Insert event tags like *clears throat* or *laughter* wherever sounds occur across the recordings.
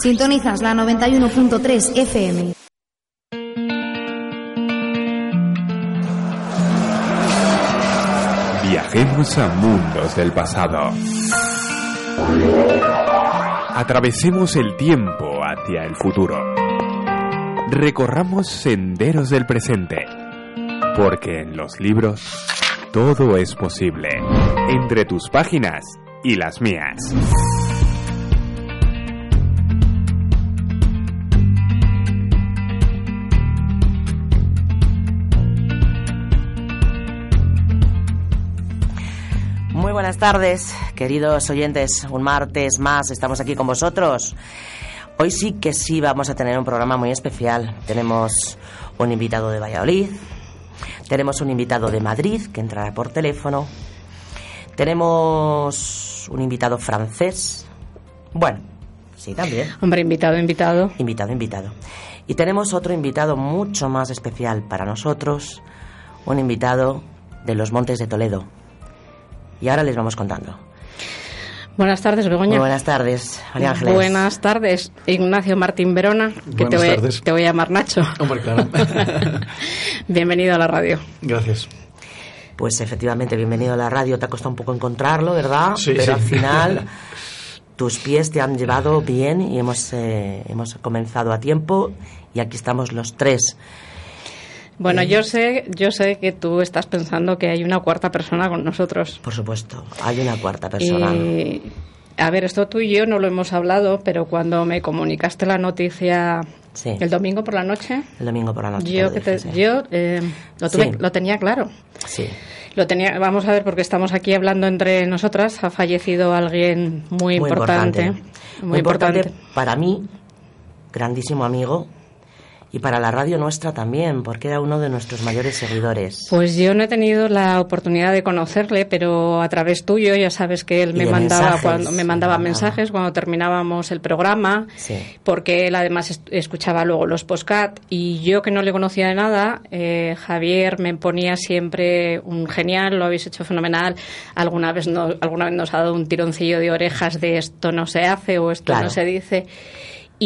Sintonizas la 91.3 FM. Viajemos a mundos del pasado. Atravesemos el tiempo hacia el futuro. Recorramos senderos del presente. Porque en los libros todo es posible. Entre tus páginas y las mías. Buenas tardes, queridos oyentes. Un martes más estamos aquí con vosotros. Hoy sí que sí vamos a tener un programa muy especial. Tenemos un invitado de Valladolid, tenemos un invitado de Madrid que entrará por teléfono, tenemos un invitado francés. Bueno, sí, también. Hombre, invitado, invitado. Invitado, invitado. Y tenemos otro invitado mucho más especial para nosotros, un invitado de los Montes de Toledo. Y ahora les vamos contando. Buenas tardes, Begoña. Muy buenas tardes, María Ángeles. Buenas tardes, Ignacio Martín Verona, que te Buenas voy, tardes. te voy a llamar Nacho. Hombre, claro. *laughs* Bienvenido a la radio. Gracias. Pues efectivamente, bienvenido a la radio. Te ha costado un poco encontrarlo, ¿verdad? Sí, Pero sí. al final tus pies te han llevado bien y hemos, eh, hemos comenzado a tiempo y aquí estamos los tres. Bueno, yo sé, yo sé que tú estás pensando que hay una cuarta persona con nosotros. Por supuesto, hay una cuarta persona. A ver, esto tú y yo no lo hemos hablado, pero cuando me comunicaste la noticia Sí. el domingo por la noche, El domingo por la noche. te yo, lo que te- dije, sí. yo eh, lo, tuve- Sí. lo tenía claro. Sí. Lo tenía, vamos a ver, porque estamos aquí hablando entre nosotras. Ha fallecido alguien muy, Muy importante. Muy importante para mí, grandísimo amigo, y para la radio nuestra también, porque era uno de nuestros mayores seguidores. Pues yo no he tenido la oportunidad de conocerle, pero a través tuyo ya sabes que él me mandaba mensajes, cuando me mandaba mensajes cuando terminábamos el programa, Sí. porque él además escuchaba luego los postcat y yo que no le conocía de nada, eh, Javier me ponía siempre un genial, lo habéis hecho fenomenal, alguna vez no, alguna vez nos ha dado un tironcillo de orejas de esto no se hace o esto Claro. no se dice.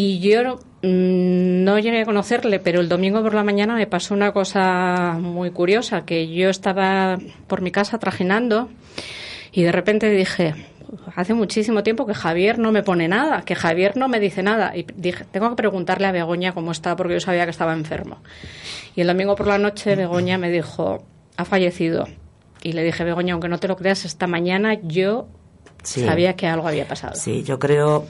Y yo no- mm, no llegué a conocerle, pero el domingo por la mañana me pasó una cosa muy curiosa, que yo estaba por mi casa trajinando y de repente dije, hace muchísimo tiempo que Javier no me pone nada, que Javier no me dice nada. Y dije, tengo que preguntarle a Begoña cómo está, porque yo sabía que estaba enfermo. Y el domingo por la noche Begoña me dijo, ha fallecido. Y le dije, Begoña, aunque no te lo creas, esta mañana yo Sí. sabía que algo había pasado. Sí, yo creo.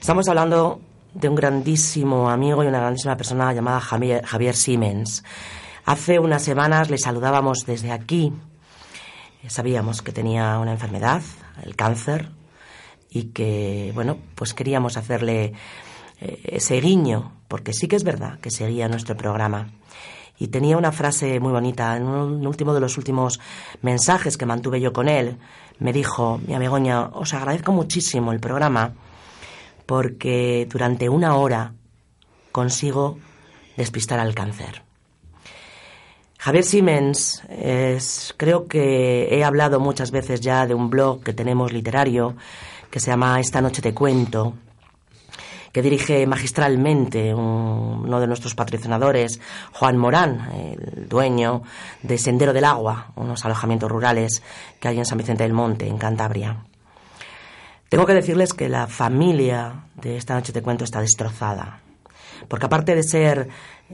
Estamos hablando de un grandísimo amigo y una grandísima persona llamada Javier, Siemens. Hace unas semanas le saludábamos desde aquí. Sabíamos que tenía una enfermedad, el cáncer, y que, bueno, pues queríamos hacerle eh, ese guiño, porque sí que es verdad que seguía nuestro programa. Y tenía una frase muy bonita. En un último de los últimos mensajes que mantuve yo con él, me dijo, mi Begoña, os agradezco muchísimo el programa porque durante una hora consigo despistar al cáncer. Javier Siemens, creo que he hablado muchas veces ya de un blog que tenemos literario que se llama Esta noche te cuento, que dirige magistralmente un- uno de nuestros patrocinadores, Juan Morán, el dueño de Sendero del Agua, unos alojamientos rurales que hay en San Vicente del Monte, en Cantabria. Tengo que decirles que la familia de esta noche te cuento está destrozada. Porque aparte de ser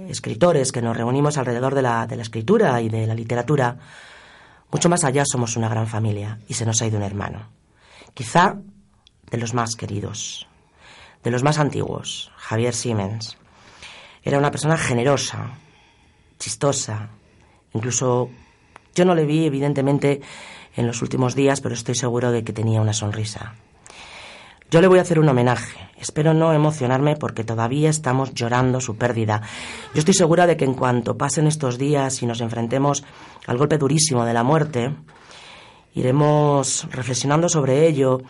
escritores que nos reunimos alrededor de la, de la escritura y de la literatura, mucho más allá somos una gran familia y se nos ha ido un hermano. Quizá de los más queridos, de los más antiguos, Javier Siemens. Era una persona generosa, chistosa, incluso yo no le vi evidentemente en los últimos días, pero estoy seguro de que tenía una sonrisa. Yo le voy a hacer un homenaje. Espero no emocionarme porque todavía estamos llorando su pérdida. Yo estoy segura de que en cuanto pasen estos días y nos enfrentemos al golpe durísimo de la muerte, iremos reflexionando sobre ello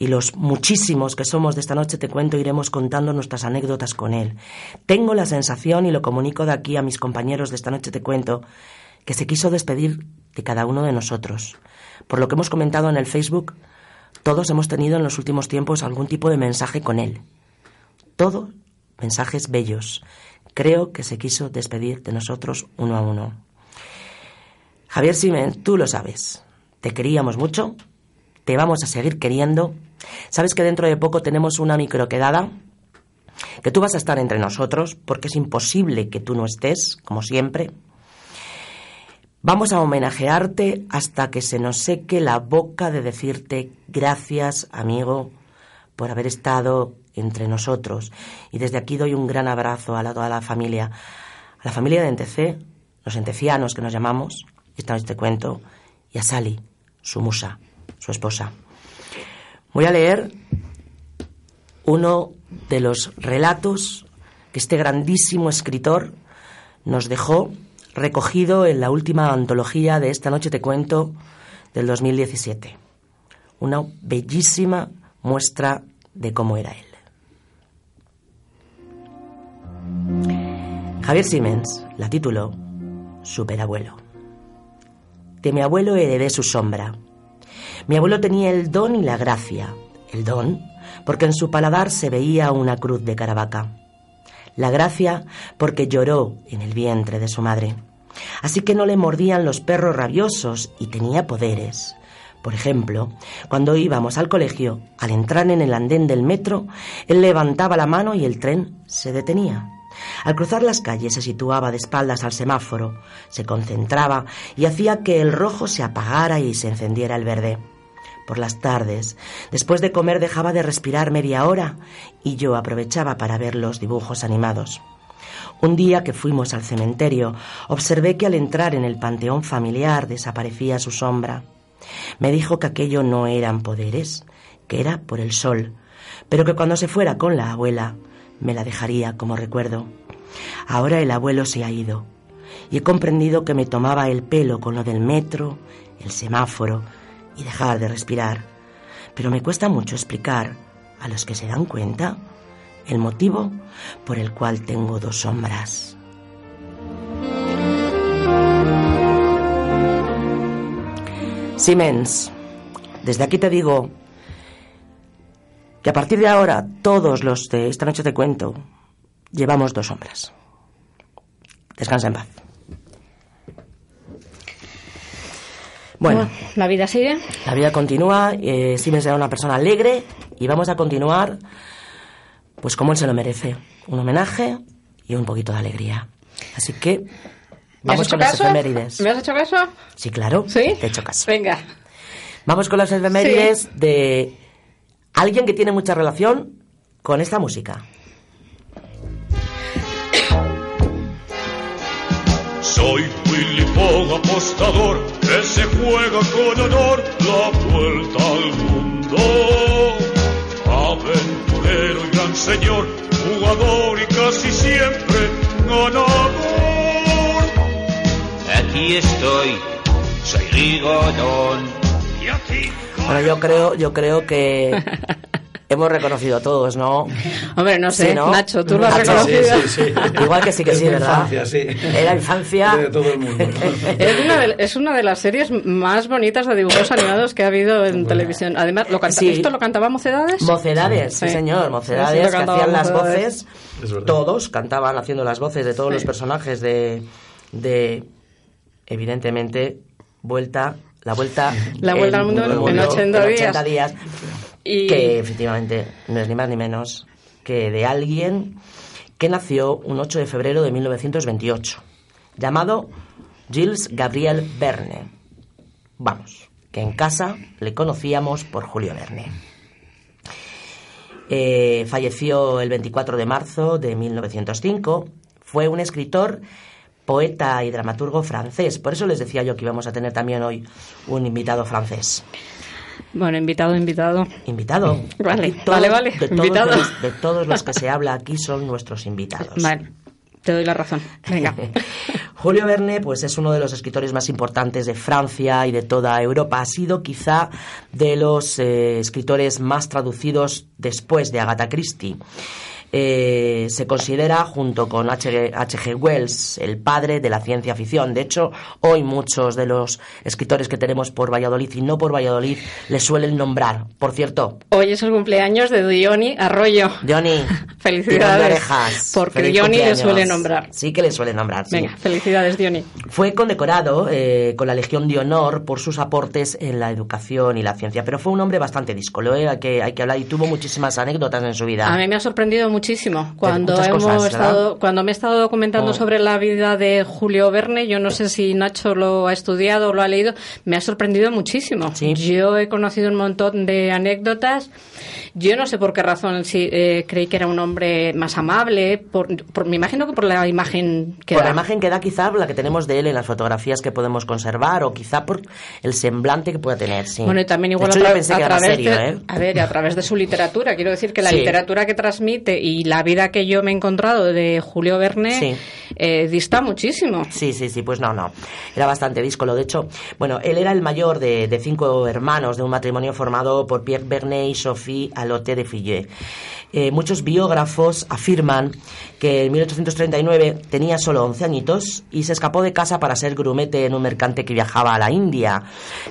y los muchísimos que somos de esta noche te cuento iremos contando nuestras anécdotas con él. Tengo la sensación, y lo comunico de aquí a mis compañeros de esta noche te cuento, que se quiso despedir de cada uno de nosotros. Por lo que hemos comentado en el Facebook, todos hemos tenido en los últimos tiempos algún tipo de mensaje con él. Todo mensajes bellos. Creo que se quiso despedir de nosotros uno a uno. Javier Simen, tú lo sabes. Te queríamos mucho, te vamos a seguir queriendo. Sabes que dentro de poco tenemos una microquedada, que tú vas a estar entre nosotros, porque es imposible que tú no estés, como siempre. Vamos a homenajearte hasta que se nos seque la boca de decirte gracias, amigo, por haber estado entre nosotros. Y desde aquí doy un gran abrazo a toda la familia, a la familia de Entecé, los entecianos que nos llamamos, esta vez te cuento, y a Sally, su musa, su esposa. Voy a leer uno de los relatos que este grandísimo escritor nos dejó recogido en la última antología de Esta noche te cuento del 2017. Una bellísima muestra de cómo era él. Javier Siemens la tituló Superabuelo. De mi abuelo heredé su sombra. Mi abuelo tenía el don y la gracia. El don, porque en su paladar se veía una cruz de caravaca. La gracia, porque lloró en el vientre de su madre. Así que no le mordían los perros rabiosos y tenía poderes. Por ejemplo, cuando íbamos al colegio, al entrar en el andén del metro, él levantaba la mano y el tren se detenía. Al cruzar las calles se situaba de espaldas al semáforo, se concentraba y hacía que el rojo se apagara y se encendiera el verde. Por las tardes, después de comer dejaba de respirar media hora y yo aprovechaba para ver los dibujos animados. Un día que fuimos al cementerio, observé que al entrar en el panteón familiar desaparecía su sombra. Me dijo que aquello no eran poderes, que era por el sol, pero que cuando se fuera con la abuela me la dejaría como recuerdo. Ahora el abuelo se ha ido y he comprendido que me tomaba el pelo con lo del metro, el semáforo y dejar de respirar. Pero me cuesta mucho explicar a los que se dan cuenta el motivo por el cual tengo dos sombras. Siemens, desde aquí te digo que a partir de ahora todos los de esta noche te cuento llevamos dos sombras. Descansa en paz. Bueno, la vida sigue. La vida continúa. Eh, Siemens era una persona alegre y vamos a continuar, pues como él se lo merece, un homenaje y un poquito de alegría. Así que vamos con las efemérides. ¿Me has hecho caso? Sí, claro. ¿Sí? Te he hecho caso. Venga. Vamos con las efemérides de alguien que tiene mucha relación con esta música. Soy Fogg, apostador, que se juega con honor la vuelta al mundo. Aventurero y gran señor, jugador y casi siempre ganador. Aquí estoy, soy Rigodón. Y Bueno, yo creo, yo creo que *laughs* hemos reconocido a todos, ¿no? Hombre, no sé, Sí, ¿no? Nacho, tú lo has Nacho, reconocido. Sí, sí, sí. Igual que sí que Es sí, ¿verdad? infancia, sí. Era infancia. De todo el mundo. *laughs* Es una, de, es una de las series más bonitas de dibujos animados que ha habido en televisión. Además, lo canta, Sí. ¿esto lo cantaba Mocedades? Mocedades, sí, Sí. señor, Mocedades, que hacían las voces, todos cantaban haciendo las voces de todos los personajes de, de evidentemente, Vuelta, la Vuelta... La Vuelta al Mundo en 80 en días. días, Que efectivamente no es ni más ni menos que de alguien que nació un 8 de febrero de 1928, llamado Gilles Gabriel Verne. Vamos, que en casa le conocíamos por Julio Verne. Eh, falleció el 24 de marzo de 1905. Fue un escritor, poeta y dramaturgo francés. Por eso les decía yo que íbamos a tener también hoy un invitado francés. Bueno, invitado, invitado. Invitado. Vale, vale, vale, De todos, invitado. los, de todos los que se habla aquí son nuestros invitados. Vale, te doy la razón. Venga. *laughs* Julio Verne, pues es uno de los escritores más importantes de Francia y de toda Europa. Ha sido quizá de los eh, escritores más traducidos después de Agatha Christie. Eh, se considera, junto con H. H.G. Wells, el padre de la ciencia ficción. De hecho, hoy muchos de los escritores que tenemos por Valladolid y no por Valladolid le suelen nombrar. Por cierto, Hoy es el cumpleaños de Diony Arroyo. Johnny, *laughs* Felicidades. orejas. Porque Feliz Johnny le suele nombrar. Sí que le suele nombrar, sí. Venga, felicidades, Johnny. Fue condecorado eh, con la Legión de Honor por sus aportes en la educación y la ciencia, pero fue un hombre bastante díscolo, ¿eh? hay, que, hay que hablar, y tuvo muchísimas anécdotas en su vida. A mí me ha sorprendido muchísimo cuando hemos cosas, estado, cuando me he estado documentando Oh. sobre la vida de Julio Verne. Yo no sé si Nacho lo ha estudiado o lo ha leído. Me ha sorprendido muchísimo. Sí. Yo he conocido un montón de anécdotas. Yo no sé por qué razón si, eh, creí que era un hombre más amable. Por, por- me imagino que por la imagen que por da. la imagen que da quizá la que tenemos de él en las fotografías que podemos conservar o quizá por el semblante que pueda tener, sí. Bueno, y también igual hecho, a, tra- a través serio, de, ¿eh? a ver, a través de su literatura. Quiero decir que la Sí. literatura que transmite y la vida que yo me he encontrado de Julio Verne Sí. eh, dista muchísimo. Sí, sí, sí, pues no, no. Era bastante díscolo. De hecho, bueno, él era el mayor de, de cinco hermanos de un matrimonio formado por Pierre Bernet y Sophie Alote de Fillet. Eh, muchos biógrafos afirman que en 1839 tenía solo 11 añitos y se escapó de casa para ser grumete en un mercante que viajaba a la India.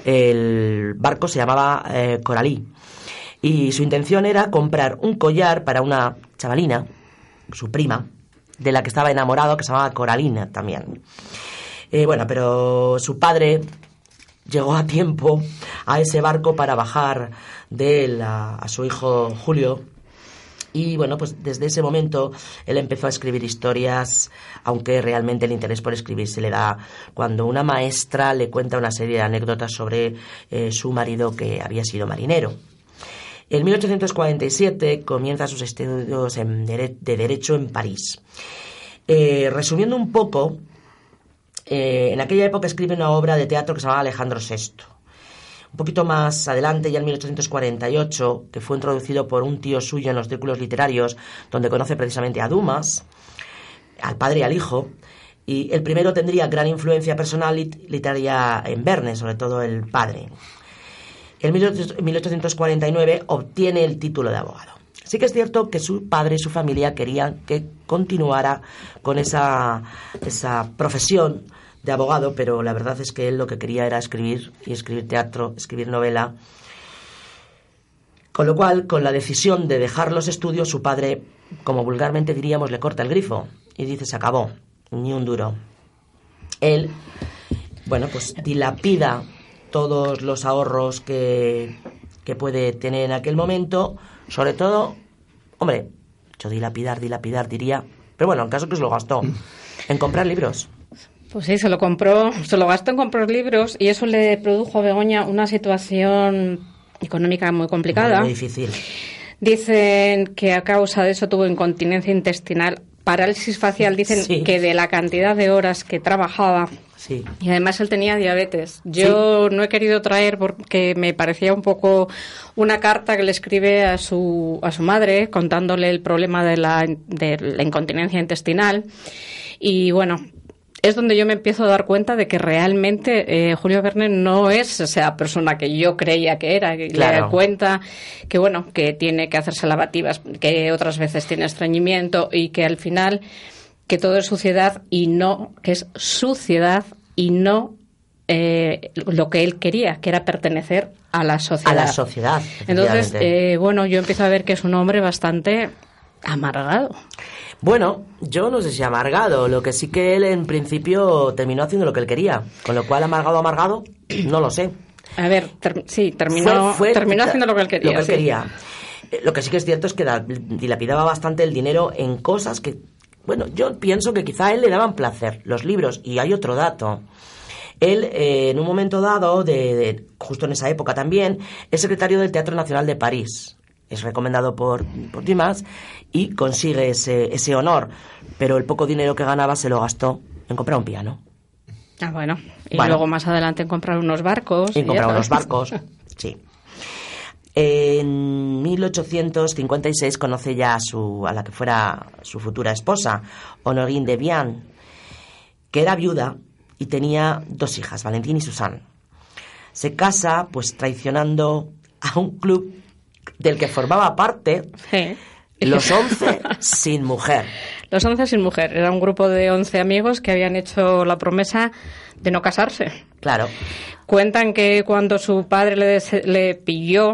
El barco se llamaba eh, Coralí y su intención era comprar un collar para una chavalina, su prima, de la que estaba enamorado, que se llamaba Coralina también. Eh, bueno, pero su padre llegó a tiempo a ese barco para bajar de él a, su hijo Julio. Y bueno, pues desde ese momento él empezó a escribir historias, aunque realmente el interés por escribir se le da cuando una maestra le cuenta una serie de anécdotas sobre eh, su marido que había sido marinero. En 1847 comienza sus estudios de Derecho en París. Eh, resumiendo un poco, eh, en aquella época escribe una obra de teatro que se llamaba Alejandro VI. Un poquito más adelante, ya en 1848, que fue introducido por un tío suyo en los círculos literarios, donde conoce precisamente a Dumas, al padre y al hijo, y el primero tendría gran influencia personal lit- literaria en Verne, sobre todo el padre. En 18- 1849 obtiene el título de abogado. Sí que es cierto que su padre y su familia querían que continuara con esa, esa profesión de abogado, pero la verdad es que él lo que quería era escribir y escribir teatro, escribir novela. Con lo cual, con la decisión de dejar los estudios, su padre, como vulgarmente diríamos, le corta el grifo y dice, se acabó, ni un duro. Él, bueno, pues dilapida todos los ahorros que, que puede tener en aquel momento, sobre todo, hombre, yo dilapidar, dilapidar diría, pero bueno, en caso que se lo gastó, *laughs* en comprar libros. Pues sí, se lo compró, se lo gastó en comprar libros y eso le produjo a Begoña una situación económica muy complicada. Muy difícil. Dicen que a causa de eso tuvo incontinencia intestinal, parálisis facial, dicen Sí. que de la cantidad de horas que trabajaba. Sí. Y además él tenía diabetes. Yo no he querido traer porque me parecía un poco una carta que le escribe a su, a su madre contándole el problema de la, de la incontinencia intestinal. Y bueno, es donde yo me empiezo a dar cuenta de que realmente eh, Julio Verne no es esa persona que yo creía que era. Que Le da cuenta que, bueno, que tiene que hacerse lavativas, que otras veces tiene estreñimiento y que al final que todo es suciedad y no, que es suciedad y no eh, lo que él quería, que era pertenecer a la A sociedad. la sociedad. Entonces, eh, bueno, yo empiezo a ver que es un hombre bastante amargado. Bueno, yo no sé si amargado, lo que sí que él en principio terminó haciendo lo que él quería, con lo cual amargado, amargado, *clears throat* no lo sé. A ver, ter- sí, terminó, Fue- fue- terminó haciendo lo que él quería. Lo que él sí. quería. Eh, Lo que sí que es cierto es que da- dilapidaba bastante el dinero en cosas que, bueno, yo pienso que quizá a él le daban placer, los libros. Y hay otro dato. Él, eh, en un momento dado, de, de- justo en esa época también, es secretario del Teatro Nacional de París. Es recomendado por, por Dumas y consigue ese, ese honor. Pero el poco dinero que ganaba se lo gastó en comprar un piano. Ah, bueno. Y Bueno. luego más adelante en comprar unos barcos. Y comprar unos barcos. *laughs* Sí. En 1856 conoce ya a, su, a la que fuera su futura esposa, Honorine de Vian, que era viuda y tenía dos hijas, Valentín y Susan. Se casa, pues traicionando a un club del que formaba parte Sí. los *laughs* 11 sin mujer. Los once sin mujer. Era un grupo de once amigos que habían hecho la promesa de no casarse. Claro. Cuentan que cuando su padre le, le pilló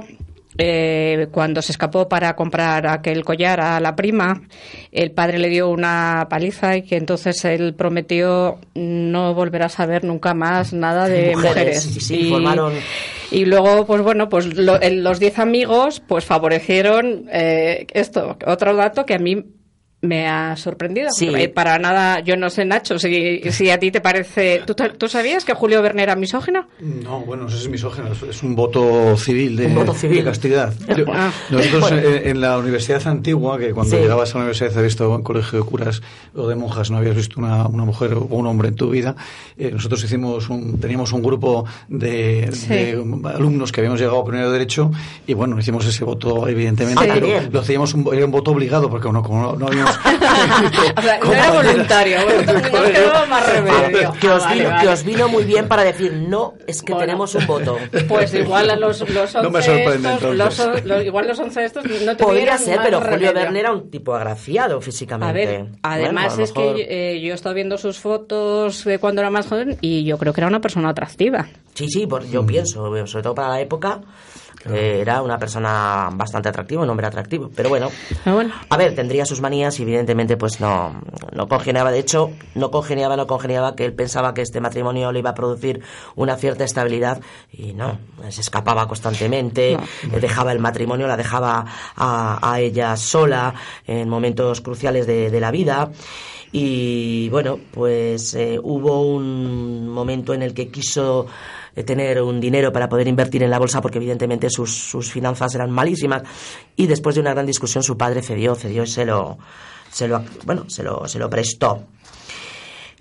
eh, cuando se escapó para comprar aquel collar a la prima, el padre le dio una paliza y que entonces él prometió no volver a saber nunca más nada de Mujeres, mujeres. sí, sí, y, formaron- y luego, pues bueno, pues lo- los diez amigos pues favorecieron eh, esto. Otro dato que a mí me ha sorprendido. Sí. Eh, Para nada, yo no sé, Nacho, si, si a ti te parece... ¿Tú, tú sabías que Julio Verne era misógino? No, bueno, eso es misógino, es- un voto civil de, Un voto civil. de castidad. Yo- Ah. nosotros Bueno. en, en la universidad antigua, que cuando Sí. llegabas a la universidad habías visto un colegio de curas o de monjas, no habías visto una, una mujer o un hombre en tu vida, eh, nosotros hicimos un, teníamos un grupo de, Sí. de alumnos que habíamos llegado a primero de derecho y bueno, hicimos ese voto evidentemente, Sí. pero lo hacíamos un, era un voto obligado porque no, como no, no habíamos... *laughs* O sea, no era voluntario, bueno, *laughs* *laughs* quedaba más remedio. que, os Ah, vale, vino, vale. que os vino muy bien para decir, no, es que Bueno. tenemos un voto. Pues igual a los, los No me 11 sorprende, estos, los, entonces. los- igual los 11 estos no tuvieron Podría ser, más pero Julio. Verne era un tipo agraciado físicamente. A ver, además Bueno, a lo es mejor- que eh, yo he estado viendo sus fotos de cuando era más joven y yo creo que era una persona atractiva. Sí, sí, por- yo pienso, sobre todo para la época, que era una persona bastante atractiva, un hombre atractivo. Pero bueno, Pero bueno, a ver, tendría sus manías y evidentemente pues no, no congeniaba. De hecho, no congeniaba, no congeniaba que él pensaba que este matrimonio le iba a producir una cierta estabilidad y no, se escapaba constantemente, eh, dejaba el matrimonio, la dejaba a, a ella sola en momentos cruciales de, de la vida. Y bueno, pues eh, hubo un momento en el que quiso eh, tener un dinero para poder invertir en la bolsa porque evidentemente sus, sus finanzas eran malísimas y después de una gran discusión su padre cedió, cedió y se lo, se lo, bueno, se lo, se lo prestó.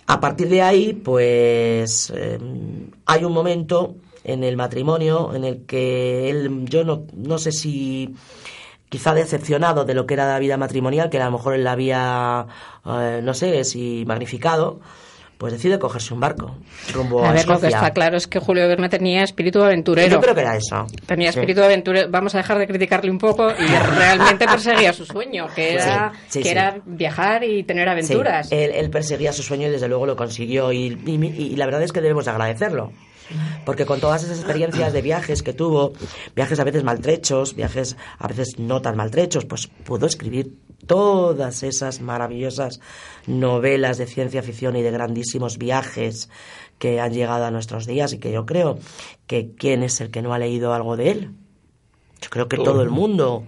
A partir de ahí, pues eh, hay un momento en el matrimonio en el que él, yo no, no sé si quizá decepcionado de lo que era la vida matrimonial, que a lo mejor él la había, eh, no sé si magnificado, pues decide cogerse un barco rumbo a, a ver, lo que está claro es que Julio Verne tenía espíritu aventurero. Yo creo que era eso. Tenía Sí. espíritu aventurero. Vamos a dejar de criticarle un poco y *laughs* realmente perseguía su sueño, que era, Sí, sí, que era viajar y tener aventuras. Él, él perseguía su sueño y desde luego lo consiguió y, y- y la verdad es que debemos agradecerlo. Porque con todas esas experiencias de viajes que tuvo, viajes a veces maltrechos, viajes a veces no tan maltrechos, pues pudo escribir todas esas maravillosas novelas de ciencia ficción y de grandísimos viajes que han llegado a nuestros días y que yo creo que quién es el que no ha leído algo de él. Yo creo que todo el mundo.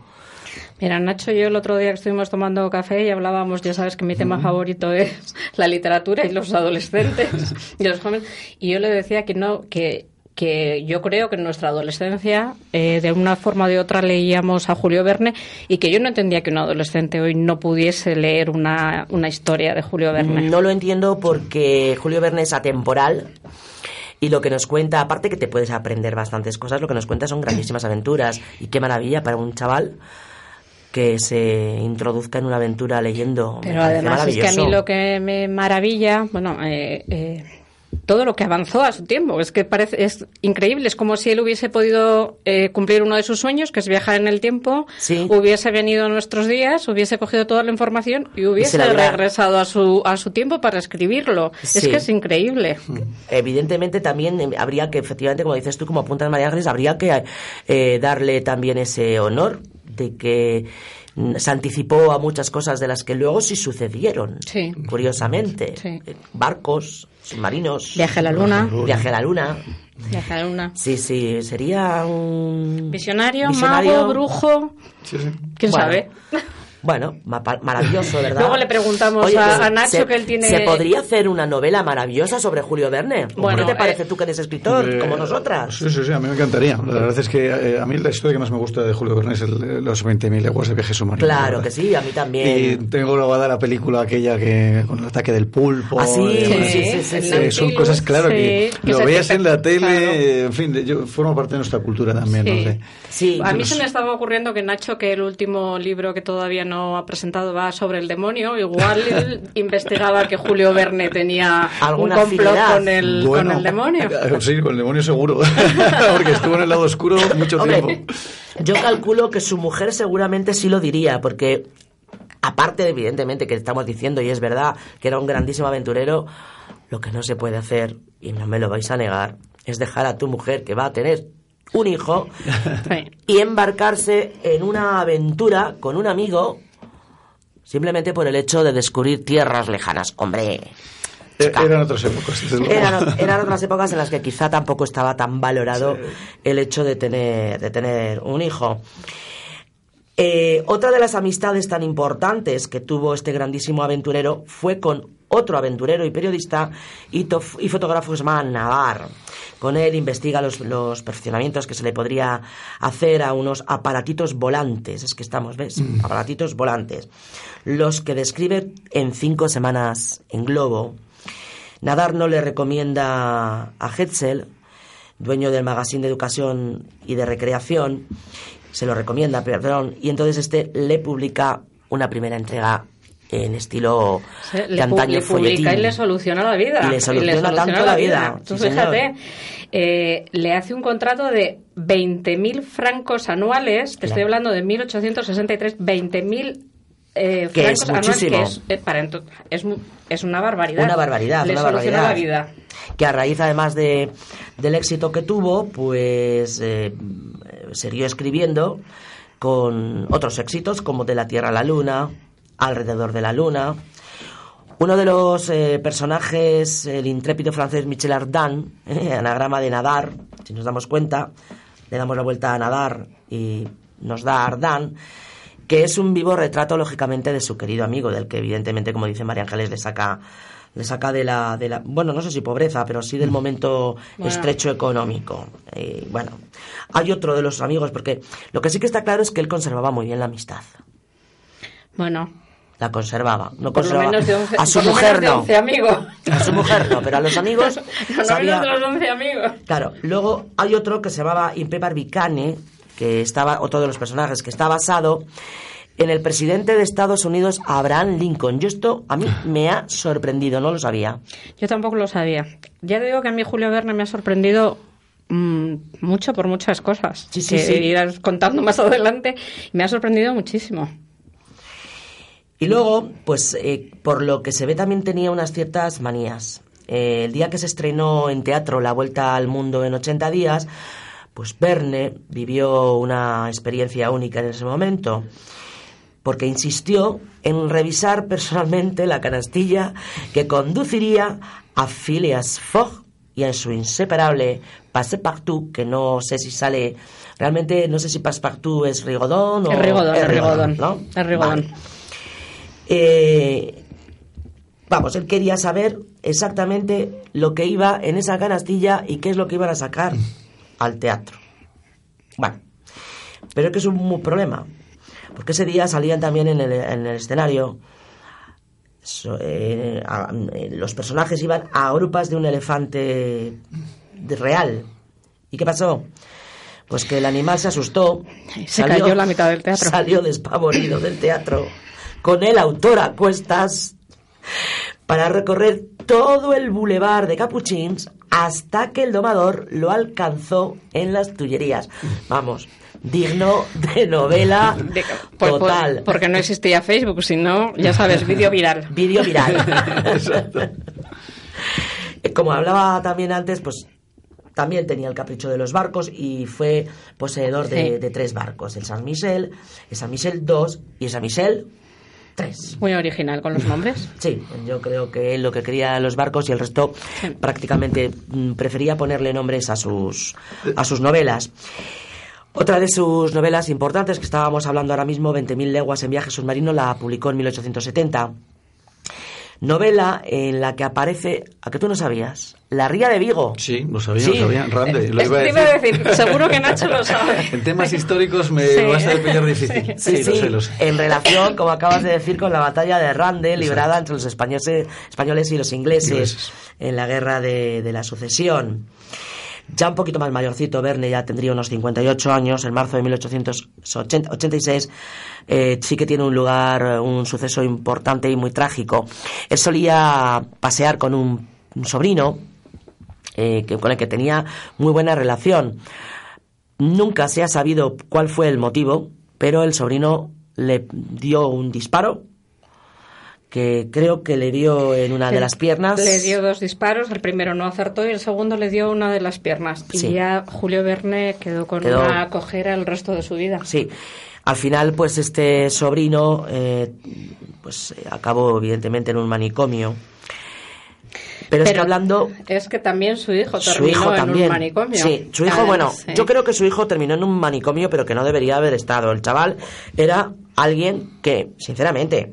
Mira, Nacho y yo el otro día que estuvimos tomando café y hablábamos, ya sabes que mi tema favorito es la literatura y los adolescentes *laughs* y los jóvenes, y yo le decía que no, que que yo creo que en nuestra adolescencia, eh, de una forma o de otra, leíamos a Julio Verne y que yo no entendía que un adolescente hoy no pudiese leer una, una historia de Julio Verne. No lo entiendo porque Julio Verne es atemporal. Y lo que nos cuenta, aparte que te puedes aprender bastantes cosas, lo que nos cuenta son grandísimas aventuras. Y qué maravilla para un chaval que se introduzca en una aventura leyendo. Pero además es que a mí lo que me maravilla, bueno, eh, eh, todo lo que avanzó a su tiempo, es que parece es increíble, es como si él hubiese podido eh, cumplir uno de sus sueños, que es viajar en el tiempo, Sí. hubiese venido a nuestros días, hubiese cogido toda la información y hubiese regresado a su a su tiempo para escribirlo. Es que es increíble. Evidentemente también eh, habría que, efectivamente, como dices tú, como apuntas María Ángeles, habría que eh, darle también ese honor de que se anticipó a muchas cosas de las que luego sí sucedieron, Sí. curiosamente. Sí. Barcos, submarinos, Viaje a la luna, viaje a la luna. viaje a la luna. Sí, sí, sería un... Visionario, Visionario. mago, brujo, Sí, sí. quién Bueno, sabe. Bueno, maravilloso, ¿verdad? Luego le preguntamos Oye, a- pues, a Nacho se- que él tiene- Se podría hacer una novela maravillosa sobre Julio Verne. Bueno, ¿Qué te parece eh, tú que eres escritor, Eh, como nosotras? Sí, sí, sí, a mí me encantaría. La verdad es que eh, a mí la historia que más me gusta de Julio Verne es el- los 20.000 leguas de viaje submarino. la Claro que sí, a mí Y también. tengo grabada la película aquella que con el ataque del pulpo. Ah, sí, y sí, sí, sí, el sí. Eh, son cosas, claro, sí, que que lo veas en la tele, eh, en fin, yo formo parte de nuestra cultura también, Sí. no sé. Sí, A mí pues- se me estaba ocurriendo que Nacho, que el último libro que todavía no ha presentado va sobre el demonio, igual él *laughs* investigaba que Julio Verne tenía Alguna un complot afinidad. con el, con el demonio. *laughs* Sí, con el demonio seguro. *laughs* Porque estuvo en el lado oscuro mucho Hombre, tiempo. yo calculo que su mujer seguramente sí lo diría, porque aparte de, evidentemente que estamos diciendo, y es verdad, que era un grandísimo aventurero, lo que no se puede hacer, y no me lo vais a negar, es dejar a tu mujer que va a tener un hijo *laughs* y embarcarse en una aventura con un amigo simplemente por el hecho de descubrir tierras lejanas. Hombre, Eh, Eran otras épocas, desde luego. eran, *laughs* eran otras épocas en las que quizá tampoco estaba tan valorado el hecho de tener, de tener un hijo. Eh, otra de las amistades tan importantes que tuvo este grandísimo aventurero fue con otro aventurero y periodista y, tof- y fotógrafo llama Navar. Con él investiga los, los perfeccionamientos que se le podría hacer a unos aparatitos volantes. Es que estamos, ¿ves? Aparatitos volantes. Los que describe en cinco semanas en globo. Nadar no le recomienda a Hetzel, dueño del magazine de educación y de recreación, se lo recomienda, perdón, y entonces este le publica una primera entrega en estilo de le, antaño le publica folletín. y le soluciona la vida. Y le soluciona tanto la vida, Tú sí, fíjate, eh, le hace un contrato de 20.000 francos anuales, te Claro. estoy hablando de 1863, 20.000 eh, Que es anuales, muchísimo. que es, eh, para es, es una barbaridad. Una barbaridad, Le una soluciona barbaridad. la vida. Que a raíz, además de, del éxito que tuvo, pues eh, siguió escribiendo con otros éxitos como De la Tierra a la Luna, Alrededor de la Luna. Uno de los eh, personajes, el intrépido francés Michel Ardan, eh, anagrama de nadar, si nos damos cuenta, le damos la vuelta a nadar y nos da Ardan, que es un vivo retrato, lógicamente, de su querido amigo, del que evidentemente, como dice María Ángeles, le saca, le saca de la, de la, bueno, no sé si pobreza, pero sí del momento Bueno. estrecho económico. Y, bueno, hay otro de los amigos, porque lo que sí que está claro es que él conservaba muy bien la amistad. Bueno, La conservaba. No por lo conservaba menos de 11, a su por mujer menos de no. 11 amigos. A su mujer no, pero a los amigos *laughs* lo sabía- menos de los 11 amigos. Claro, luego hay otro que se llamaba Impe Barbicane, que estaba, otro de los personajes, que está basado en el presidente de Estados Unidos, Abraham Lincoln. Yo esto a mí me ha sorprendido, no lo sabía. Yo tampoco lo sabía. Ya te digo que a mí Julio Verne me ha sorprendido mm, mucho por muchas cosas. Sí, sí, que sí. irás contando más *laughs* adelante. Me ha sorprendido muchísimo. Y luego, pues eh, por lo que se ve también tenía unas ciertas manías. Eh, el día que se estrenó en teatro La Vuelta al Mundo en 80 días, pues Verne vivió una experiencia única en ese momento, porque insistió en revisar personalmente la canastilla que conduciría a Phileas Fogg y a su inseparable Passepartout, que no sé si sale, realmente no sé si Passepartout es Rigodón o... Es Rigodón, es Rigodón, ¿no? es Rigodón. Vale. Eh, vamos, él quería saber exactamente lo que iba en esa canastilla y qué es lo que iban a sacar al teatro. Bueno, pero es que es un problema, porque ese día salían también en el, en el escenario. so- eh, a- eh, los personajes iban a grupas de un elefante real. ¿Y qué pasó? Pues que el animal se asustó. Se cayó en la mitad del teatro. *laughs* Salió despavorido del teatro con el autor a cuestas para recorrer todo el bulevar de Capuchins hasta que el domador lo alcanzó en las Tullerías. Vamos, digno de novela *laughs* De- por- por- total. porque no existía Facebook, sino, ya sabes, vídeo viral. *laughs* Vídeo viral. *laughs* Eh, Como hablaba también antes, pues también tenía el capricho de los barcos y fue poseedor de, Sí. de tres barcos, el San Michel, el San Michel 2 y el San Michel 3. Muy original con los nombres. *laughs* Sí, yo creo que él lo que quería los barcos y el resto Sí. prácticamente mm, prefería ponerle nombres a sus, a sus novelas. Otra de sus novelas importantes que estábamos hablando ahora mismo, 20.000 leguas en viaje submarino, la publicó en 1870. Novela en la que aparece, a que tú no sabías, la ría de Vigo. Sí, lo sabía, Sí. lo sabía. Rande, lo iba a te decir. iba a decir, seguro que Nacho lo sabe. En temas históricos me Sí. vas a pillar difícil. Sí, sí, sé, lo sé. en relación, como acabas de decir, con la batalla de Rande, librada entre los españoles, españoles y los ingleses, Ingleses. en la guerra de, de la sucesión. Ya un poquito más mayorcito, Verne ya tendría unos 58 años, en marzo de 1886, eh, sí que tiene un lugar, eh, un suceso importante y muy trágico. Él solía pasear con un, sobrino, eh, que, con el que tenía muy buena relación. Nunca se ha sabido cuál fue el motivo, pero el sobrino le dio un disparo que creo que le dio en una de *laughs* las piernas. Le dio dos disparos, el primero no acertó y el segundo le dio una de las piernas. Sí. Y ya Julio Verne quedó con Quedó- una cojera el resto de su vida. Sí. Al final, pues este sobrino, eh, pues acabó evidentemente en un manicomio. Pero, es que Pero hablando, Es que también su hijo su terminó hijo en también. un manicomio. Sí, su hijo, Además, bueno, sí. yo creo que su hijo terminó en un manicomio, pero que no debería haber estado. El chaval era alguien que, sinceramente,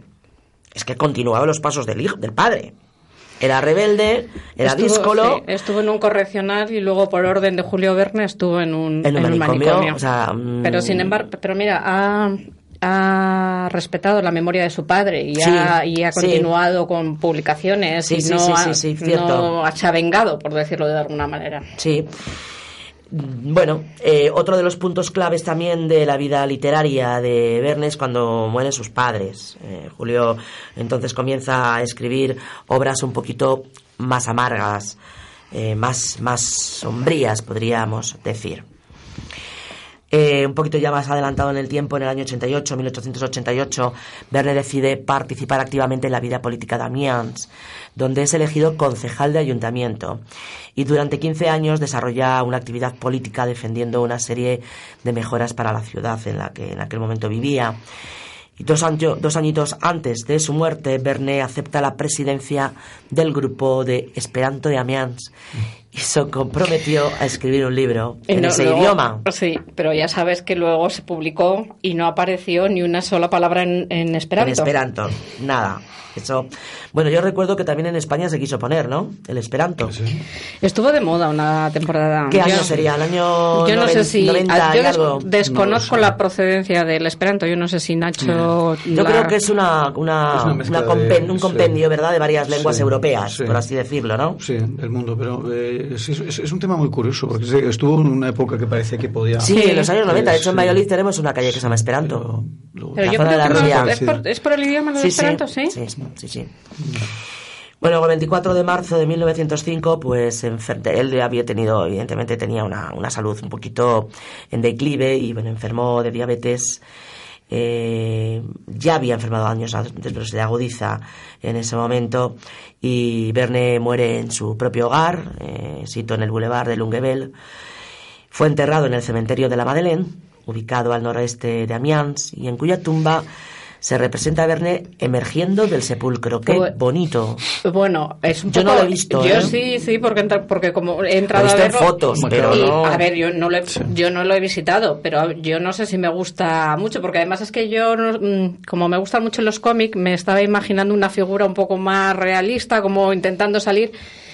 es que continuaba los pasos del hijo, del padre. Era rebelde, era Estuvo- díscolo, sí, estuvo en un correccional y luego por orden de Julio Verne estuvo en un, En un en un manicomio, manicomio. o sea, mm. pero sin embargo, pero mira, ha, ha respetado la memoria de su padre y, Sí, ha, y ha sí. continuado con publicaciones y no, ha, no ha vengado, por decirlo de alguna manera. Sí. Mm, Bueno, eh, otro de los puntos claves también de la vida literaria de Verne es cuando mueren sus padres. Eh, Julio entonces comienza a escribir obras un poquito más amargas, eh, más, más sombrías, podríamos decir. Eh, un poquito ya más adelantado en el tiempo, en el año 88, 1888, Verne decide participar activamente en la vida política de Amiens, donde es elegido concejal de ayuntamiento. Y durante 15 años desarrolla una actividad política defendiendo una serie de mejoras para la ciudad en la que en aquel momento vivía. Y dos, año- dos añitos antes de su muerte, Verne acepta la presidencia del grupo de Esperanto de Amiens y se comprometió a escribir un libro Y en no- ese luego- idioma. Sí, pero ya sabes que luego se publicó y no apareció ni una sola palabra en, en Esperanto. En Esperanto, nada. Eso. Bueno, yo recuerdo que también en España se quiso poner, ¿no? El Esperanto. Estuvo de moda una temporada. ¿Qué Yo- año sería? ¿El año Yo no sé 90 si. 90 yo y des- algo? desconozco la procedencia del Esperanto. Yo no sé si Nacho. Yo la- creo que es una, una, Es una una compen- de- un sí. compendio, ¿verdad?, de varias lenguas Sí, europeas, sí. por así decirlo, ¿no? Sí, del mundo, pero eh, es, es- es un tema muy curioso, porque estuvo en una época que parecía que podía... Sí, en los años 90. De hecho, en. Valladolid tenemos una calle que se llama Esperanto. Pero yo creo de que no- es, por, es por el idioma del Esperanto, ¿sí? Sí, sí, sí. Bueno, el 24 de marzo de 1905, pues enfer- él había tenido, evidentemente tenía una, una salud un poquito en declive y bueno, enfermó de diabetes. Eh, ya había enfermado años antes, pero se le agudiza en ese momento y Verne muere en su propio hogar, eh, sito en el boulevard de Lunguevel. Fue enterrado en el cementerio de la Madeleine, ubicado al noroeste de Amiens, y en cuya tumba se representa a Verne emergiendo del sepulcro. ¡Qué bonito! Bueno, es un Yo poco- no lo he visto, Yo ¿eh? sí, sí, porque, entra- porque como he entrado he a visto en verlo... fotos, Bueno, pero y, no... A ver, yo no, lo he, yo no lo he visitado, pero yo no sé si me gusta mucho, porque además es que yo, no- mm, como me gustan mucho los cómics, me estaba imaginando una figura un poco más realista, como intentando salir,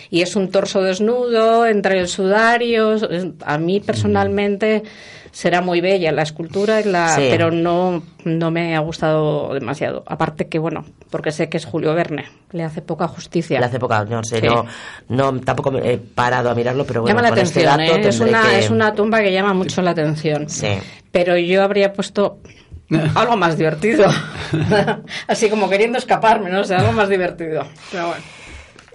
y es un torso desnudo, entre el sudario. A mí personalmente será muy bella la escultura, la, Sí. pero no, no me ha gustado demasiado. Aparte que, bueno, porque sé que es Julio Verne, le hace poca justicia. Le hace poca, no sé, Sí. no, no, tampoco me he parado a mirarlo, pero bueno, llama la este atención, ¿eh? es, una, que- es una tumba que llama mucho la atención. Sí. Pero yo habría puesto algo más divertido. *laughs* Así como queriendo escaparme, no sé, algo más divertido. Pero bueno.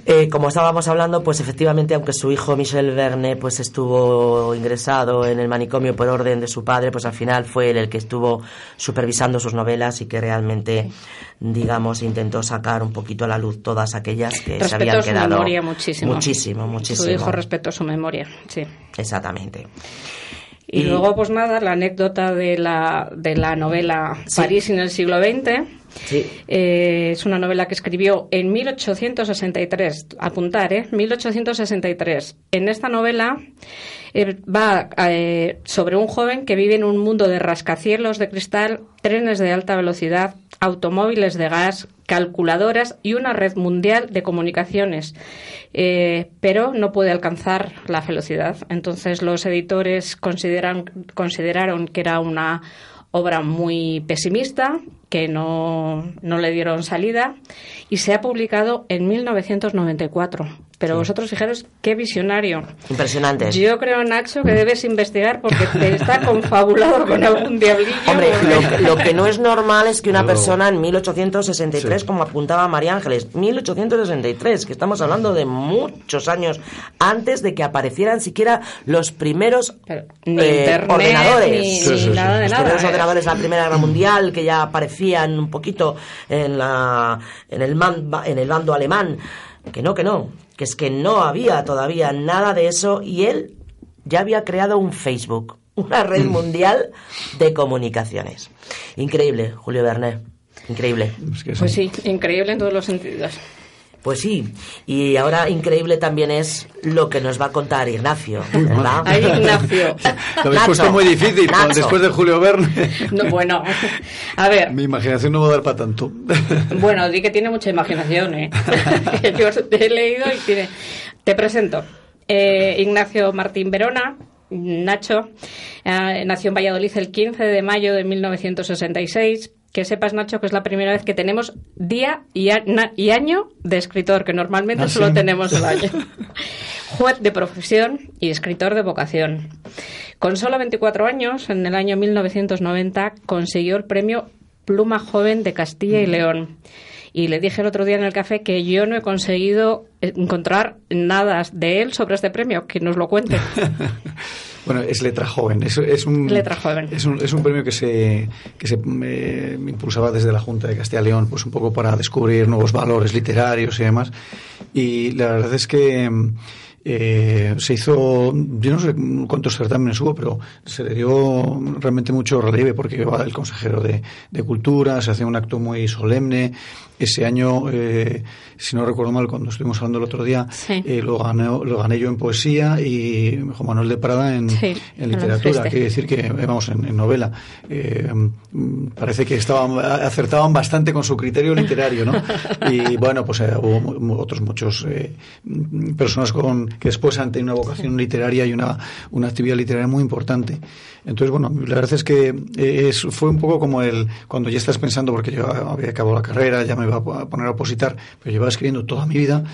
Eh, como estábamos hablando, pues efectivamente, aunque su hijo Michel Verne pues estuvo ingresado en el manicomio por orden de su padre, pues al final fue él el que estuvo supervisando sus novelas y que realmente, digamos, intentó sacar un poquito a la luz todas aquellas que se habían su quedado. memoria muchísimo. Muchísimo, muchísimo. Su hijo respetó su memoria, sí. Exactamente. Y, luego, pues nada, la anécdota de la, de la novela Sí. París en el siglo XX. Sí. Eh, es una novela que escribió en 1863. Apuntar, ¿eh? 1863. En esta novela eh, va eh, sobre un joven que vive en un mundo de rascacielos de cristal, trenes de alta velocidad, automóviles de gas, calculadoras y una red mundial de comunicaciones. Eh, pero no puede alcanzar la velocidad. Entonces los editores consideran, consideraron que era una obra muy pesimista, que no, no le dieron salida, y se ha publicado en 1994. Pero vosotros fijaros qué visionario. Impresionante. Yo creo, Nacho, que debes investigar porque te está confabulado con algún diablillo. Hombre, lo, lo que no es normal es que una persona en 1863, Sí. como apuntaba María Ángeles, 1863, que estamos hablando de muchos años antes de que aparecieran siquiera los primeros Pero ni eh, internet, ordenadores. ni, Sí, nada de Los nada. primeros ¿eh? ordenadores de la Primera Guerra Mundial que ya aparecían un poquito en la en el man- en el bando alemán, que no, que no, que es que no había todavía nada de eso y él ya había creado un Facebook, *laughs* una red mundial de comunicaciones. Increíble, Julio Verne. Increíble. Pues sí, increíble en todos los sentidos. Pues sí, y ahora increíble también es lo que nos va a contar Ignacio, ¿verdad? Ay, Ignacio. *laughs* Lo habéis puesto muy difícil. Nacho. Después de Julio Verne, No, bueno, a ver, mi imaginación no va a dar para tanto. Bueno, di que tiene mucha imaginación, ¿eh? *laughs* *laughs* Yo he leído y tiene... Te presento. Eh, Ignacio Martín Verona, Nacho, eh, nació en Valladolid el 15 de mayo de 1966. Que sepas, Nacho, que es la primera vez que tenemos día y, y año de escritor, que normalmente ¿Ah, solo sí? tenemos el año. *laughs* Juez de profesión y escritor de vocación. Con solo 24 años, en el año 1990, consiguió el premio Pluma Joven de Castilla y León. Y le dije el otro día en el café que yo no he conseguido encontrar nada de él sobre este premio, que nos lo cuente. *laughs* Bueno, es letra joven. Es, es un, Letra joven. Es un, es un premio que se, que se eh, impulsaba desde la Junta de Castilla y León, pues un poco para descubrir nuevos valores literarios y demás. Y la verdad es que eh, se hizo, yo no sé cuántos certámenes hubo, pero se le dio realmente mucho relieve porque va el consejero de, de Cultura, se hace un acto muy solemne. Ese año, eh, si no recuerdo mal, cuando estuvimos hablando el otro día, Sí. eh, lo, ganó, lo gané yo en poesía y Juan Manuel de Prada en, Sí, en literatura. Quiere decir que, eh, vamos, en, en novela. Eh, parece que estaban, acertaban bastante con su criterio literario, ¿no? *laughs* Y bueno, pues hubo otros muchos personas con, que después han tenido una vocación literaria y una, una actividad literaria muy importante. Entonces, bueno, la verdad es que eh, fue un poco como el, cuando ya estás pensando, porque yo había acabado la carrera, ya me iba a poner a opositar, pero llevaba escribiendo toda mi vida.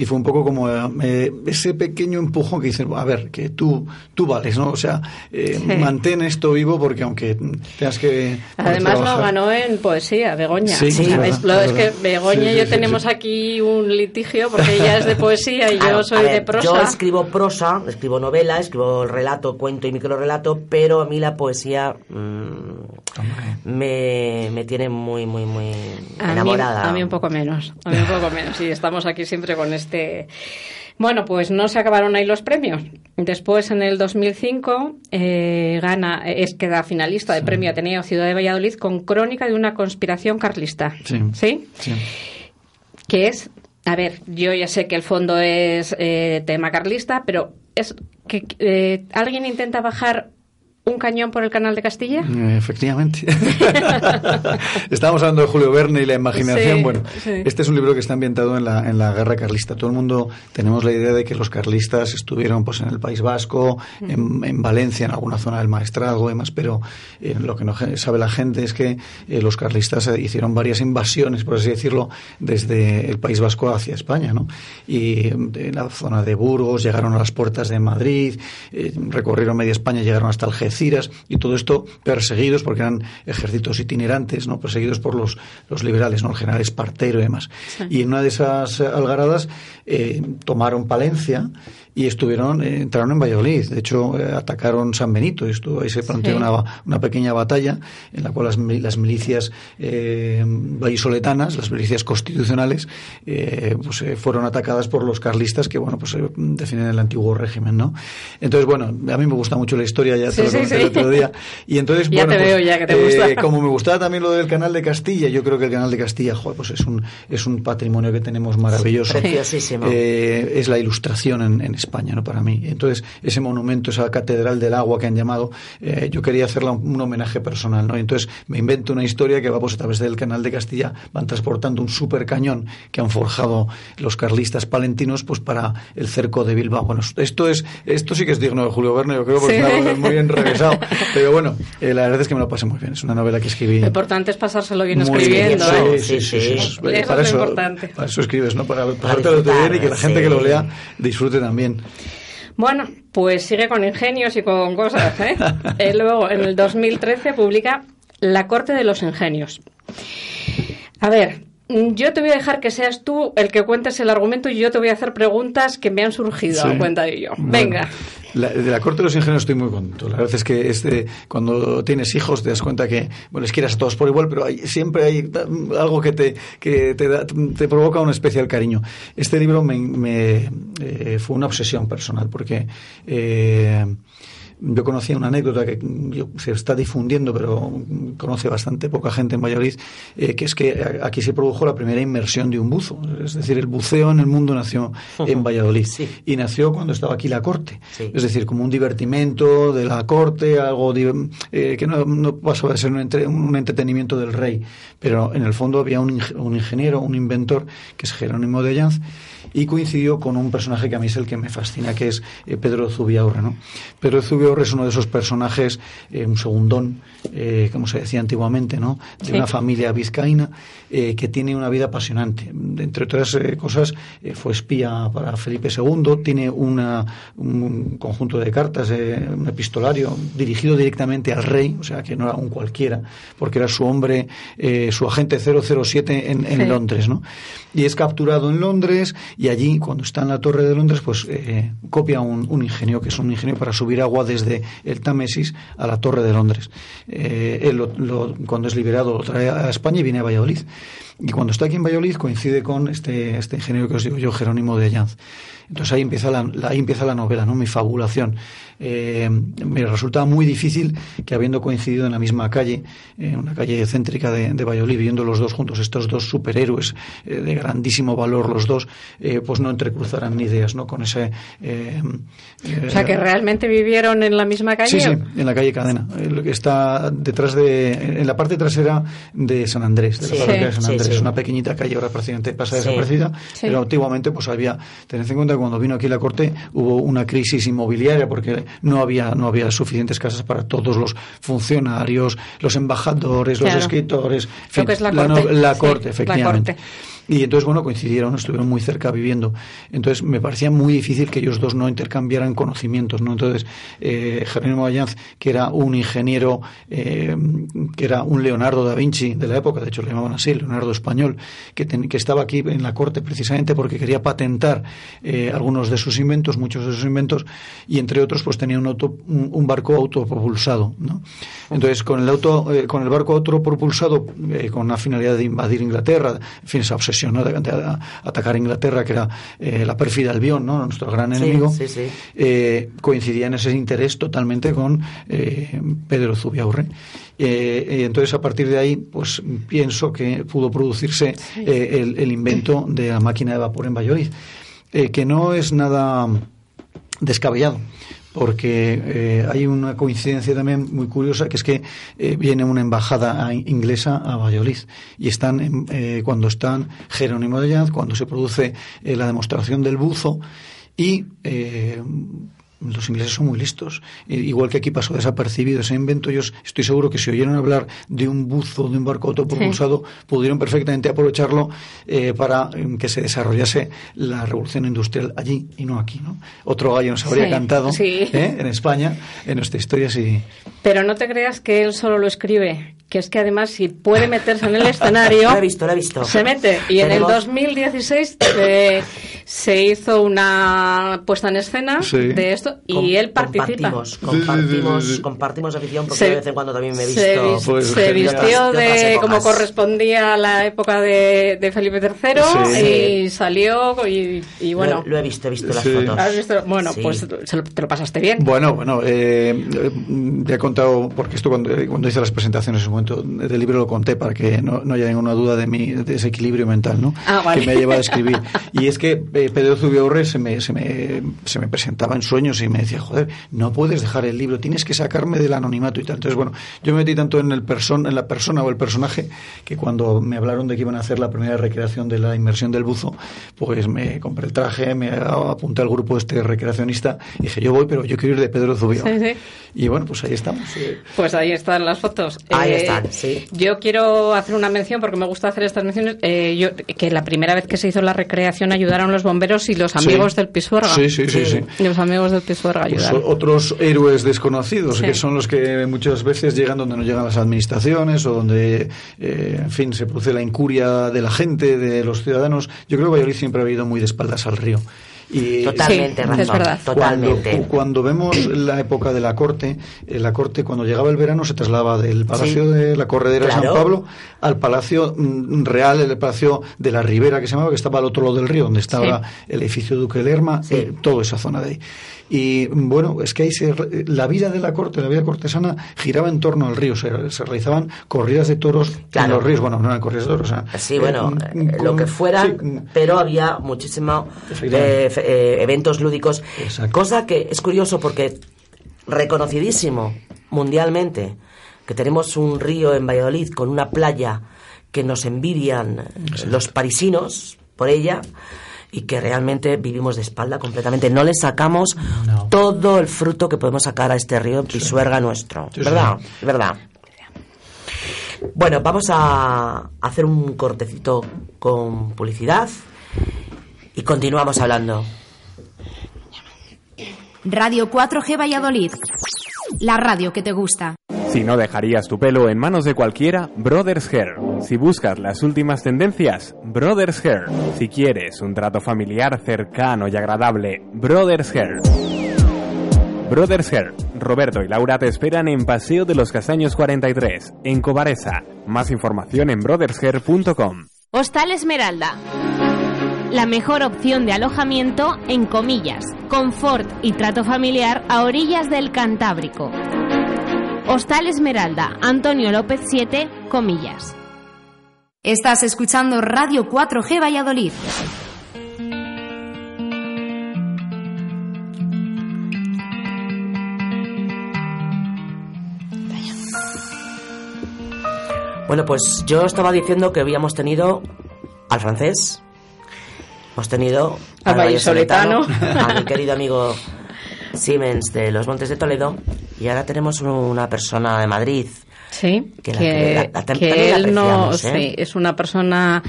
Y fue un poco como eh, ese pequeño empujón que dices, a ver, que tú, tú vales, ¿no? O sea, eh, Sí. mantén esto vivo porque aunque tengas que... Además lo ganó en poesía, Begoña. Sí, Sí, es lo- es que. Begoña Sí, y yo sí, tenemos sí. aquí un litigio porque ella es de poesía y yo soy a ver, de prosa. Yo escribo prosa, escribo novela, escribo relato, cuento y microrelato, pero a mí la poesía mm, me, me tiene muy, muy, muy A mí- enamorada. A mí, un poco menos, a mí un poco menos. Y estamos aquí siempre con este... Bueno, pues no se acabaron ahí los premios. Después, en el 2005, eh, gana, es queda finalista de Premio Ateneo Ciudad de Valladolid con Crónica de una conspiración carlista. Sí. ¿Sí? Sí. que es, a ver, yo ya sé que el fondo es eh, tema carlista, pero es que eh, alguien intenta bajar un cañón por el canal de Castilla. Eh, Efectivamente. *laughs* Estábamos hablando de Julio Verne y la imaginación. Sí, bueno, sí. este es un libro que está ambientado en la, en la guerra carlista. Todo el mundo tenemos la idea de que los carlistas estuvieron pues en el País Vasco, en, en Valencia, en alguna zona del Maestrazgo y demás, pero eh, lo que no sabe la gente es que eh, los carlistas hicieron varias invasiones, por así decirlo, desde el País Vasco hacia España, ¿no? Y en la zona de Burgos llegaron a las puertas de Madrid, eh, recorrieron media España, llegaron hasta Algeciras y todo esto perseguidos porque eran ejércitos itinerantes, ¿no? Perseguidos por los, los liberales, ¿no? El general Espartero y demás. Y en una de esas algaradas eh, tomaron Palencia y estuvieron, eh, entraron en Valladolid. De hecho, eh, atacaron San Benito y estuvo, ahí se planteó Sí. una, una pequeña batalla en la cual las, las milicias eh, vallisoletanas, las milicias constitucionales, eh, pues, fueron atacadas por los carlistas que, bueno, pues defienden el antiguo régimen, ¿no? Entonces, bueno, a mí me gusta mucho la historia, ya te Sí, lo sí, comenté sí. el otro día. Y entonces, *laughs* Ya bueno, te pues, veo ya que te gusta. *laughs* como me gustaba también lo del canal de Castilla, yo creo que el canal de Castilla, joder, pues es un, es un patrimonio que tenemos maravilloso. *laughs* Preciosísimo. Es la ilustración en, en España, ¿no? Para mí. Entonces, ese monumento, esa catedral del agua que han llamado, eh, yo quería hacerle un, un homenaje personal, ¿no? Entonces, me invento una historia que va pues a través del canal de Castilla, van transportando un super cañón que han forjado los carlistas palentinos, pues para el cerco de Bilbao. Bueno, esto es, esto sí que es digno de Julio Verne, yo creo, porque Sí. es una muy bien interesado. *laughs* Pero bueno, eh, la verdad es que me lo pasé muy bien. Es una novela que escribí. Lo importante es pasárselo bien muy escribiendo. bien. ¿eh? Sí, sí, sí. sí, Eso Para, es eso, importante. para eso escribes, ¿no? Para pasártelo bien y que la gente sí. que lo lea disfrute también. Bueno, pues sigue con ingenios y con cosas. ¿eh? *laughs* Eh, luego, en el 2013 publica La corte de los ingenios. A ver, yo te voy a dejar que seas tú el que cuentes el argumento y yo te voy a hacer preguntas que me han surgido Sí. a cuenta de ello. Bueno, Venga. la- de la corte de los ingenieros estoy muy contento. La verdad es que este, cuando tienes hijos te das cuenta que bueno, les quieras a todos por igual, pero hay, siempre hay algo que te, que te, da- te provoca un especial cariño. Este libro me, me, eh, fue una obsesión personal porque eh, yo conocía una anécdota que se está difundiendo, pero conoce bastante poca gente en Valladolid, eh, que es que aquí se produjo la primera inmersión de un buzo. Es decir, el buceo en el mundo nació en *laughs* Valladolid. Sí. Y nació cuando estaba aquí la corte. Sí. Es decir, como un divertimento de la corte, algo eh, que no, no pasaba de ser un, entre- un entretenimiento del rey. Pero en el fondo había un, un ingeniero, un inventor, que es Jerónimo de Llanz, y coincidió con un personaje que a mí es el que me fascina, que es eh, Pedro Zubiaurre. ¿no? Pedro Zubiaurre es uno de esos personajes, eh, un segundón, eh, como se decía antiguamente, ¿no? de Sí. una familia vizcaína eh, que tiene una vida apasionante. Entre otras cosas, fue espía para Felipe II, tiene una, un conjunto de cartas, un epistolario dirigido directamente al rey, o sea que no era un cualquiera, porque era su hombre, su agente 007 en, en Sí. Londres, ¿no? Y es capturado en Londres y allí, cuando está en la Torre de Londres, pues eh, copia un, ingenio, que es un ingenio para subir agua desde el Támesis a la Torre de Londres. Eh, él, lo- lo- cuando es liberado, lo trae a España y viene a Valladolid. Y cuando está aquí en Valladolid coincide con este, este ingeniero que os digo yo, Jerónimo de Llanz. Entonces ahí empieza la, la- ahí empieza la novela, ¿no? mi fabulación. Eh, me resulta muy difícil que habiendo coincidido en la misma calle, en una calle céntrica de, de Valladolid, viviendo los dos juntos, estos dos superhéroes eh, de grandísimo valor los dos, eh, pues no entrecruzaran ni ideas, ¿no? Con ese... eh, O sea, que realmente vivieron en la misma calle. Sí, sí, en la calle Cadena, lo que está detrás de, en la parte trasera de San Andrés, de la Sí. parroquia de San Sí, Andrés. sí. Es una pequeñita calle, ahora prácticamente pasa Sí. desaparecida, Sí. pero antiguamente pues había, tened en cuenta que cuando vino aquí la corte hubo una crisis inmobiliaria porque no había, no había suficientes casas para todos los funcionarios, los embajadores, los escritores, en Lo fin, que es la corte. la Sí, corte, la efectivamente. corte. Y entonces, bueno, coincidieron, estuvieron muy cerca viviendo. Entonces, me parecía muy difícil que ellos dos no intercambiaran conocimientos, ¿no? Entonces, eh, Jerónimo Allanz, que era un ingeniero, eh, que era un Leonardo da Vinci de la época, de hecho le llamaban así, Leonardo español, que, ten- que estaba aquí en la corte precisamente porque quería patentar eh, algunos de sus inventos, muchos de sus inventos, y entre otros, pues tenía un, auto, un, un barco autopropulsado, ¿no? Entonces, con el, auto, eh, con el barco autopropulsado, con la finalidad de invadir Inglaterra, en fin, esa obsesión, ¿no? De, de a- atacar Inglaterra, que era eh, la pérfida Albión, ¿no? Nuestro gran enemigo, sí, sí. eh, coincidía en ese interés totalmente con eh, Pedro Zubiaurre. Y entonces, a partir de ahí, pues pienso que pudo producirse el, el invento de la máquina de vapor en Valladolid, que no es nada descabellado porque eh, hay una coincidencia también muy curiosa que es que eh, viene una embajada inglesa a Valladolid y están eh, cuando están Jerónimo de Llanz cuando se produce eh, la demostración del buzo y eh, los ingleses son muy listos. Eh, Igual que aquí pasó desapercibido ese invento, ellos estoy seguro que si oyeron hablar de un buzo, de un barco autopropulsado, pudieron perfectamente aprovecharlo eh, para eh, que se desarrollase la revolución industrial allí y no aquí. ¿no? Otro gallo nos habría Sí, cantado sí. ¿eh? en España, en nuestra historia, sí. Pero no te creas que él solo lo escribe, que es que además si puede meterse en el escenario, *laughs* Lo he visto, lo he visto. se mete. Y en el Tenemos- 2016 eh, se hizo una puesta en escena Sí. de esto y Com- él participa. Compartimos, compartimos, Sí, sí, sí, sí. compartimos afición porque Se- de vez en cuando también me he se visto. vis- Pues, se vistió de como correspondía a la época de, de Felipe III Sí. y salió y, y bueno. lo, lo he visto, he visto las Sí. fotos. ¿Has visto? Bueno, Sí. pues se lo- te lo pasaste bien. Bueno, bueno, eh, eh, ya he contado, porque esto cuando, cuando hice las presentaciones en un momento del libro lo conté para que no, no haya ninguna duda de mi de ese equilibrio mental, ¿no? Ah, vale. Que me ha llevado a escribir. *laughs* Y es que eh, Pedro Zubiaurre se me, se, me, se me presentaba en sueños y me decía, joder, no puedes dejar el libro, tienes que sacarme del anonimato y tal. Entonces, bueno, yo me metí tanto en, el person, en la persona o el personaje que cuando me hablaron de que iban a hacer la primera recreación de la inmersión del buzo, pues me compré el traje, me apunté al grupo este recreacionista y dije, yo voy, pero yo quiero ir de Pedro Zubiaurre. Y bueno, pues ahí estamos. eh. Pues ahí están las fotos. Ahí Eh, están, sí. Yo quiero hacer una mención porque me gusta hacer estas menciones. eh, yo, que la primera vez que se hizo la recreación ayudaron los bomberos y los amigos Sí. del Pisuerga. Sí, sí, sí, sí. Los amigos del Pisuerga Pues ayudaron. otros héroes desconocidos, Sí. que son los que muchas veces llegan donde no llegan las administraciones o donde, eh, en fin, se produce la incuria de la gente, de los ciudadanos. Yo creo que Valladolid siempre ha ido muy de espaldas al río. Y, Totalmente, Sí, razón. es verdad. Totalmente. Cuando, cuando vemos la época de la corte, eh, la corte cuando llegaba el verano se trasladaba del Palacio Sí. de la Corredera de. San Pablo al Palacio mm, Real, el Palacio de la Ribera, que se llamaba, que estaba al otro lado del río, donde estaba el edificio Duque Lerma, Sí. eh, toda esa zona de ahí. Y mm, bueno, es que ahí se, re- la vida de la corte, la vida cortesana, giraba en torno al río. Se, se realizaban corridas de toros en los ríos. Bueno, no eran corridas de toros. o sea, Sí, eh, bueno, mm, eh, lo con- que fuera, sí, mm, pero había muchísimo Efectivamente. Eh, eventos lúdicos, Exacto. cosa que es curioso porque reconocidísimo mundialmente que tenemos un río en Valladolid con una playa que nos envidian eh, los parisinos por ella y que realmente vivimos de espalda completamente. No le sacamos No. todo el fruto que podemos sacar a este río Pisuerga nuestro, Sí, sí. ¿verdad? ¿Verdad? Bueno, vamos a hacer un cortecito con publicidad y continuamos hablando. Radio 4G Valladolid. La radio que te gusta. Si no dejarías tu pelo en manos de cualquiera, Brothers Hair. Si buscas las últimas tendencias, Brothers Hair. Si quieres un trato familiar cercano y agradable, Brothers Hair. Brothers Hair. Roberto y Laura te esperan en Paseo de los Castaños 43, en Cobaresa. Más información en brothershair.com. Hostal Esmeralda. La mejor opción de alojamiento en comillas, confort y trato familiar a orillas del Cantábrico. Hostal Esmeralda, Antonio López 7, comillas. Estás escuchando Radio 4G Valladolid. Bueno, pues yo estaba diciendo que habíamos tenido al francés, hemos tenido Al a mi *laughs* querido amigo Siemens de los Montes de Toledo, y ahora tenemos una persona de Madrid. Sí, Que la- que la- la- que también la él no, ¿eh? sí, es una persona.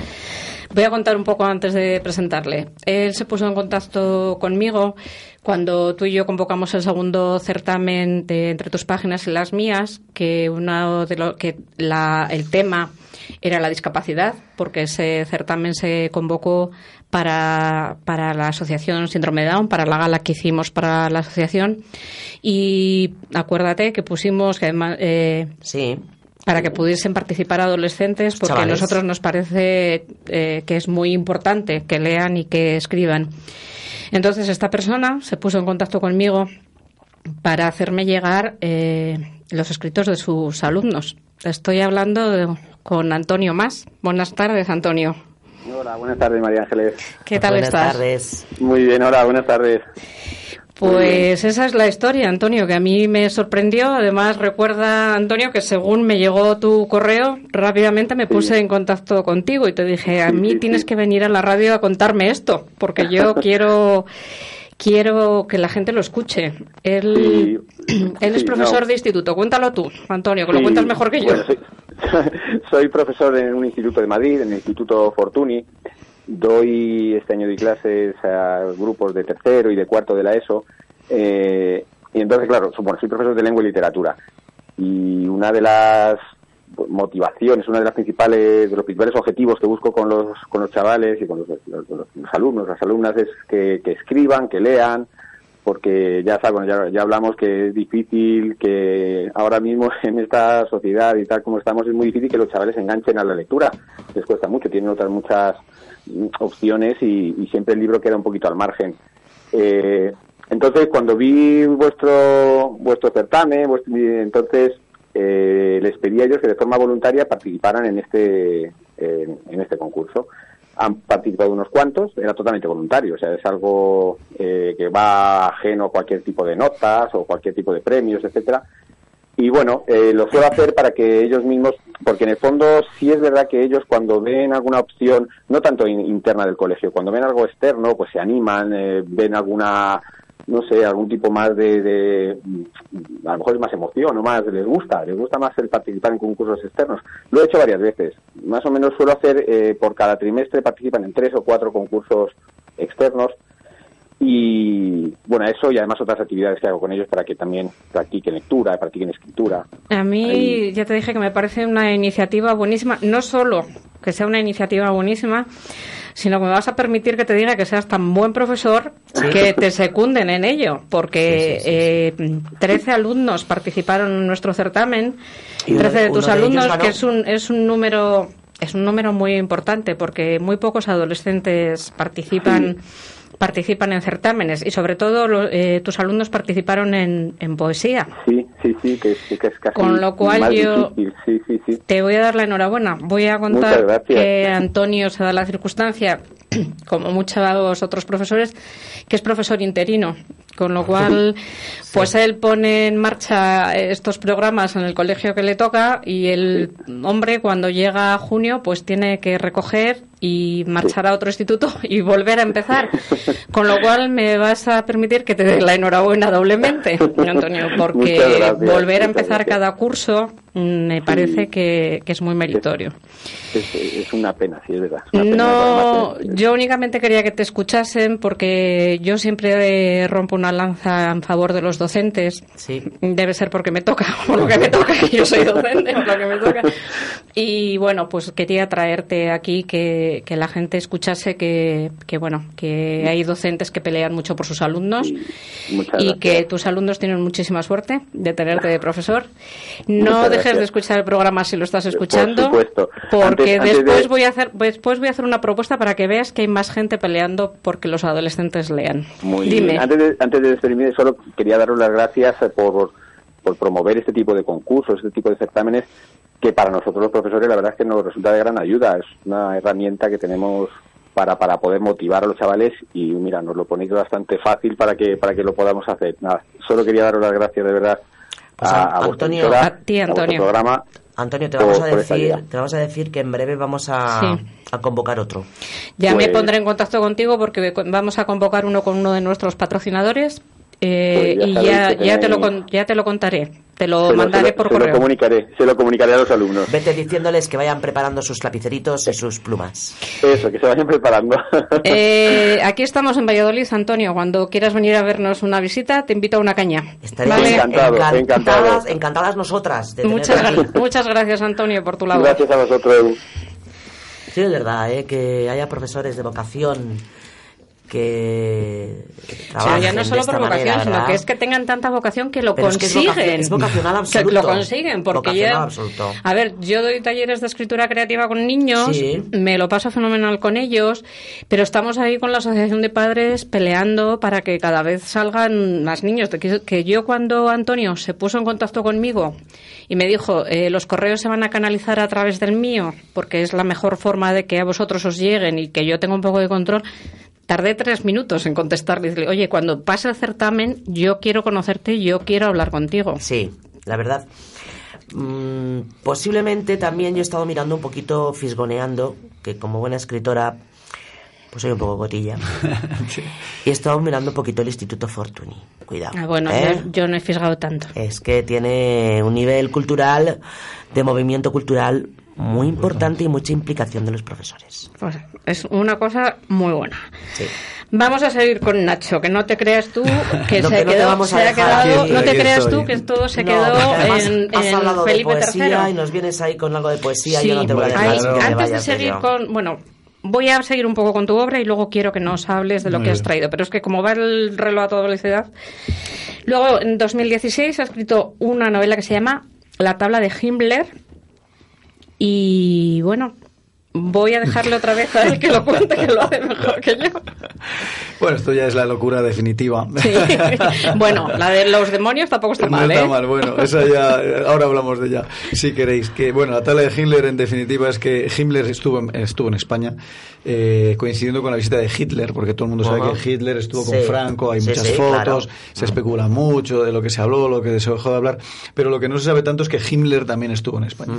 Voy a contar un poco antes de presentarle. Él se puso en contacto conmigo cuando tú y yo convocamos el segundo certamen de entre tus páginas y las mías, que uno de lo que la, el tema era la discapacidad, porque ese certamen se convocó para, para la asociación Síndrome Down, para la gala que hicimos para la asociación. Y acuérdate que pusimos que además eh, Sí, para que pudiesen participar adolescentes, porque Chavales. a nosotros nos parece eh, que es muy importante que lean y que escriban. Entonces esta persona se puso en contacto conmigo para hacerme llegar eh, los escritos de sus alumnos. Estoy hablando de- con Antonio Más. Buenas tardes, Antonio. Hola, buenas tardes, María Ángeles. ¿Qué tal buenas estás? tardes. Muy bien, hola, buenas tardes. Pues esa es la historia, Antonio, que a mí me sorprendió. Además, recuerda, Antonio, que según me llegó tu correo, rápidamente me puse en contacto contigo y te dije, a mí sí, *laughs* tienes que venir a la radio a contarme esto, porque yo *laughs* quiero quiero que la gente lo escuche. Él, *clears throat* él es profesor no. de instituto. Cuéntalo tú, Antonio, que lo cuentas mejor que yo. bueno, soy, *laughs* soy profesor en un instituto de Madrid, en el Instituto Fortuny. Doy este año de clases a grupos de tercero y de cuarto de la ESO. eh, y entonces, claro, bueno, soy profesor de lengua y literatura. Y una de las motivaciones, una de las principales, de los principales objetivos que busco con los, con los chavales y con los, los- alumnos, las alumnas, es que, escriban, que lean, porque ya saben, ya, ya hablamos que es difícil, que ahora mismo *laughs* en esta sociedad y tal como estamos es muy difícil que los chavales se enganchen a la lectura. Les cuesta mucho, tienen otras muchas opciones y, y siempre el libro queda un poquito al margen. Eh, entonces, cuando vi vuestro vuestro certamen, vuestro- entonces eh, les pedí a ellos que de forma voluntaria participaran en este en, en este concurso. han participado unos cuantos, era totalmente voluntario, o sea, es algo eh, que va ajeno a cualquier tipo de notas o cualquier tipo de premios, etcétera. Y bueno, eh, lo suelo hacer para que ellos mismos, porque en el fondo sí es verdad que ellos cuando ven alguna opción, no tanto in- interna del colegio, cuando ven algo externo, pues se animan, eh, ven alguna no sé, algún tipo más de, de, mm, a lo mejor es más emoción o más, les gusta, les gusta más el participar en concursos externos. Lo he hecho varias veces. Más o menos suelo hacer, eh, por cada trimestre participan en tres o cuatro concursos externos y bueno, eso y además otras actividades que hago con ellos para que también practiquen lectura, practiquen escritura. A mí Ahí. ya te dije que me parece una iniciativa buenísima, no solo que sea una iniciativa buenísima, sino que me vas a permitir que te diga que seas tan buen profesor que te secunden en ello, porque eh, 13 alumnos participaron en nuestro certamen, Y uno- 13 de tus de alumnos, que es un, es un número es un número muy importante porque muy pocos adolescentes participan *clears throat* participan en certámenes y sobre todo lo- eh, tus alumnos participaron en, en poesía. Sí, sí, sí, que, es casi Con lo cual más yo- difícil. Sí, sí, sí. Te voy a dar la enhorabuena. Voy a contar que Antonio se da la circunstancia, *clears throat* como muchos otros profesores, que es profesor interino. Con lo *laughs* cual, pues él pone en marcha estos programas en el colegio que le toca y el hombre cuando llega a junio pues tiene que recoger y marchar a otro instituto y volver a empezar. Con lo cual me vas a permitir que te dé la enhorabuena doblemente, Antonio, *laughs* porque volver a empezar cada curso me parece que, que es muy meritorio. Es, es una pena, sí, es verdad. Una pena, No, eh, yo únicamente quería que te escuchasen porque yo siempre eh, rompo una lanza en favor de los docentes. Sí. Debe ser porque me toca, *laughs* por lo que me toca, que *laughs* yo soy docente, por lo que me toca. Y bueno, pues quería traerte aquí que, que la gente escuchase que, que, bueno, que hay docentes que pelean mucho por sus alumnos sí, y gracias. que tus alumnos tienen muchísima suerte de tenerte de profesor. No Muchas dejes de escuchar el programa si lo estás escuchando, supuesto. porque Antes- antes después de- voy a hacer después voy a hacer una propuesta para que veas que hay más gente peleando porque los adolescentes lean. Muy Dime. bien. Antes de, antes de despedirme, solo quería daros las gracias por, por promover este tipo de concursos, este tipo de certámenes, que para nosotros los profesores la verdad es que nos resulta de gran ayuda. Es una herramienta que tenemos para, para poder motivar a los chavales y mira, nos lo ponéis bastante fácil para que, para que lo podamos hacer. Nada, solo quería daros las gracias de verdad Pues, a, Antonio, emisora, a ti, Antonio. programa. Antonio, te vamos a decir, te vamos a decir que en breve vamos a, Sí. a convocar otro. Ya me Pues- pondré en contacto contigo porque vamos a convocar uno con uno de nuestros patrocinadores eh, Pues ya y ya, ya te lo ya te lo contaré. Te lo Se lo- mandaré se lo- por se lo correo. comunicaré, se lo comunicaré a los alumnos. Vete diciéndoles que vayan preparando sus lapiceritos y sus plumas. Eso, que se vayan preparando. Eh, *laughs* aquí estamos en Valladolid, Antonio. Cuando quieras venir a vernos una visita, te invito a una caña. Estaremos Vale. Encantado, encantadas, encantado. encantadas nosotras de Muchas, aquí. muchas gracias, Antonio, por tu labor. Gracias a vosotros. Sí, es verdad, ¿eh? que haya profesores de vocación que O sea, ya no solo por vocación, manera, sino que es que tengan tanta vocación que lo Pero es que es consiguen. vocación- es *laughs* vocacional Que absoluto. Lo consiguen, porque ya... A ver, yo doy talleres de escritura creativa con niños, Sí. me lo paso fenomenal con ellos, pero estamos ahí con la Asociación de Padres peleando para que cada vez salgan más niños. Que, que yo cuando Antonio se puso en contacto conmigo y me dijo, eh, los correos se van a canalizar a través del mío, porque es la mejor forma de que a vosotros os lleguen y que yo tenga un poco de control, Tardé tres minutos en contestarle. y decirle, Oye, cuando pase el certamen, yo quiero conocerte, yo quiero hablar contigo. Sí, la verdad. Mm, posiblemente también yo he estado mirando un poquito, fisgoneando, que como buena escritora, pues soy un poco cotilla. *laughs* Y he estado mirando un poquito el Instituto Fortuny. Cuidado. Ah, bueno, ¿eh? yo, yo no he fisgado tanto. Es que tiene un nivel cultural, de movimiento cultural, muy importante y mucha implicación de los profesores. Pues es una cosa muy buena. Sí. Vamos a seguir con Nacho, que no te creas tú que *laughs* No, se, que no te quedó, vamos a se ha quedado, aquí, no te creas estoy. tú que todo se No, quedó en, has en hablado Felipe de poesía III. y nos vienes ahí con algo de poesía. Sí, yo no te voy a dejar claro. antes de seguir con, bueno, voy a seguir un poco con tu obra y luego quiero que nos hables de lo Muy que has traído. Pero es que como va el reloj a toda velocidad. Luego, en 2016 ha escrito una novela que se llama La tabla de Himmler. Y bueno, voy a dejarle otra vez a él que lo cuente, que lo hace mejor que yo. *laughs* Bueno, esto ya es la locura definitiva. Sí. *laughs* bueno, la de los demonios tampoco está mal, no está ¿eh? mal, bueno, esa ya, ahora hablamos de ella, si queréis. Que, bueno, la tala de Himmler en definitiva es que Himmler estuvo en, estuvo en España eh, coincidiendo con la visita de Hitler, porque todo el mundo sabe que Hitler estuvo Sí. con Franco, hay Sí, muchas sí, fotos, claro. se especula mucho de lo que se habló, lo que se dejó de hablar, pero lo que no se sabe tanto es que Himmler también estuvo en España.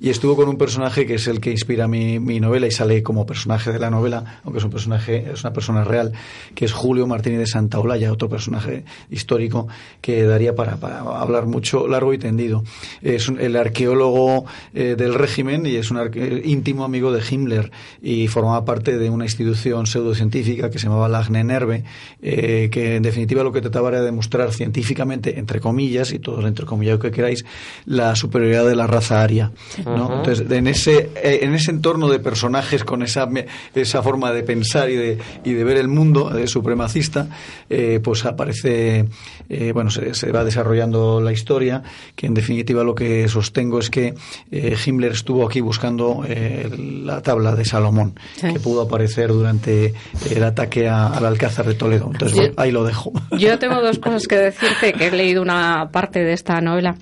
Y estuvo con un personaje que es el que inspira mi, mi novela y sale como personaje de la novela, aunque es un personaje, es una persona real, que es Julio Martínez de Santaolalla, otro personaje histórico que daría para, para hablar mucho largo y tendido. Es un- el arqueólogo eh, del régimen y es un íntimo amigo de Himmler y formaba parte de una institución pseudocientífica que se llamaba la Nerve, eh, que en definitiva lo que trataba era de demostrar científicamente, entre comillas, y todos entre comillas que queráis, la superioridad de la raza aria. ¿no? Entonces, en ese, eh, en ese entorno de personajes con esa, esa forma de pensar y de, y de ver el mundo supremacista, eh, pues aparece, eh, bueno, se, se va desarrollando la historia, que en definitiva lo que sostengo es que eh, Himmler estuvo aquí buscando eh, la tabla de Salomón, Sí. que pudo aparecer durante el ataque a- al Alcázar de Toledo. Entonces, Yo- bueno, ahí lo dejo. Yo *laughs* tengo dos cosas que decirte, que he leído una parte de esta novela.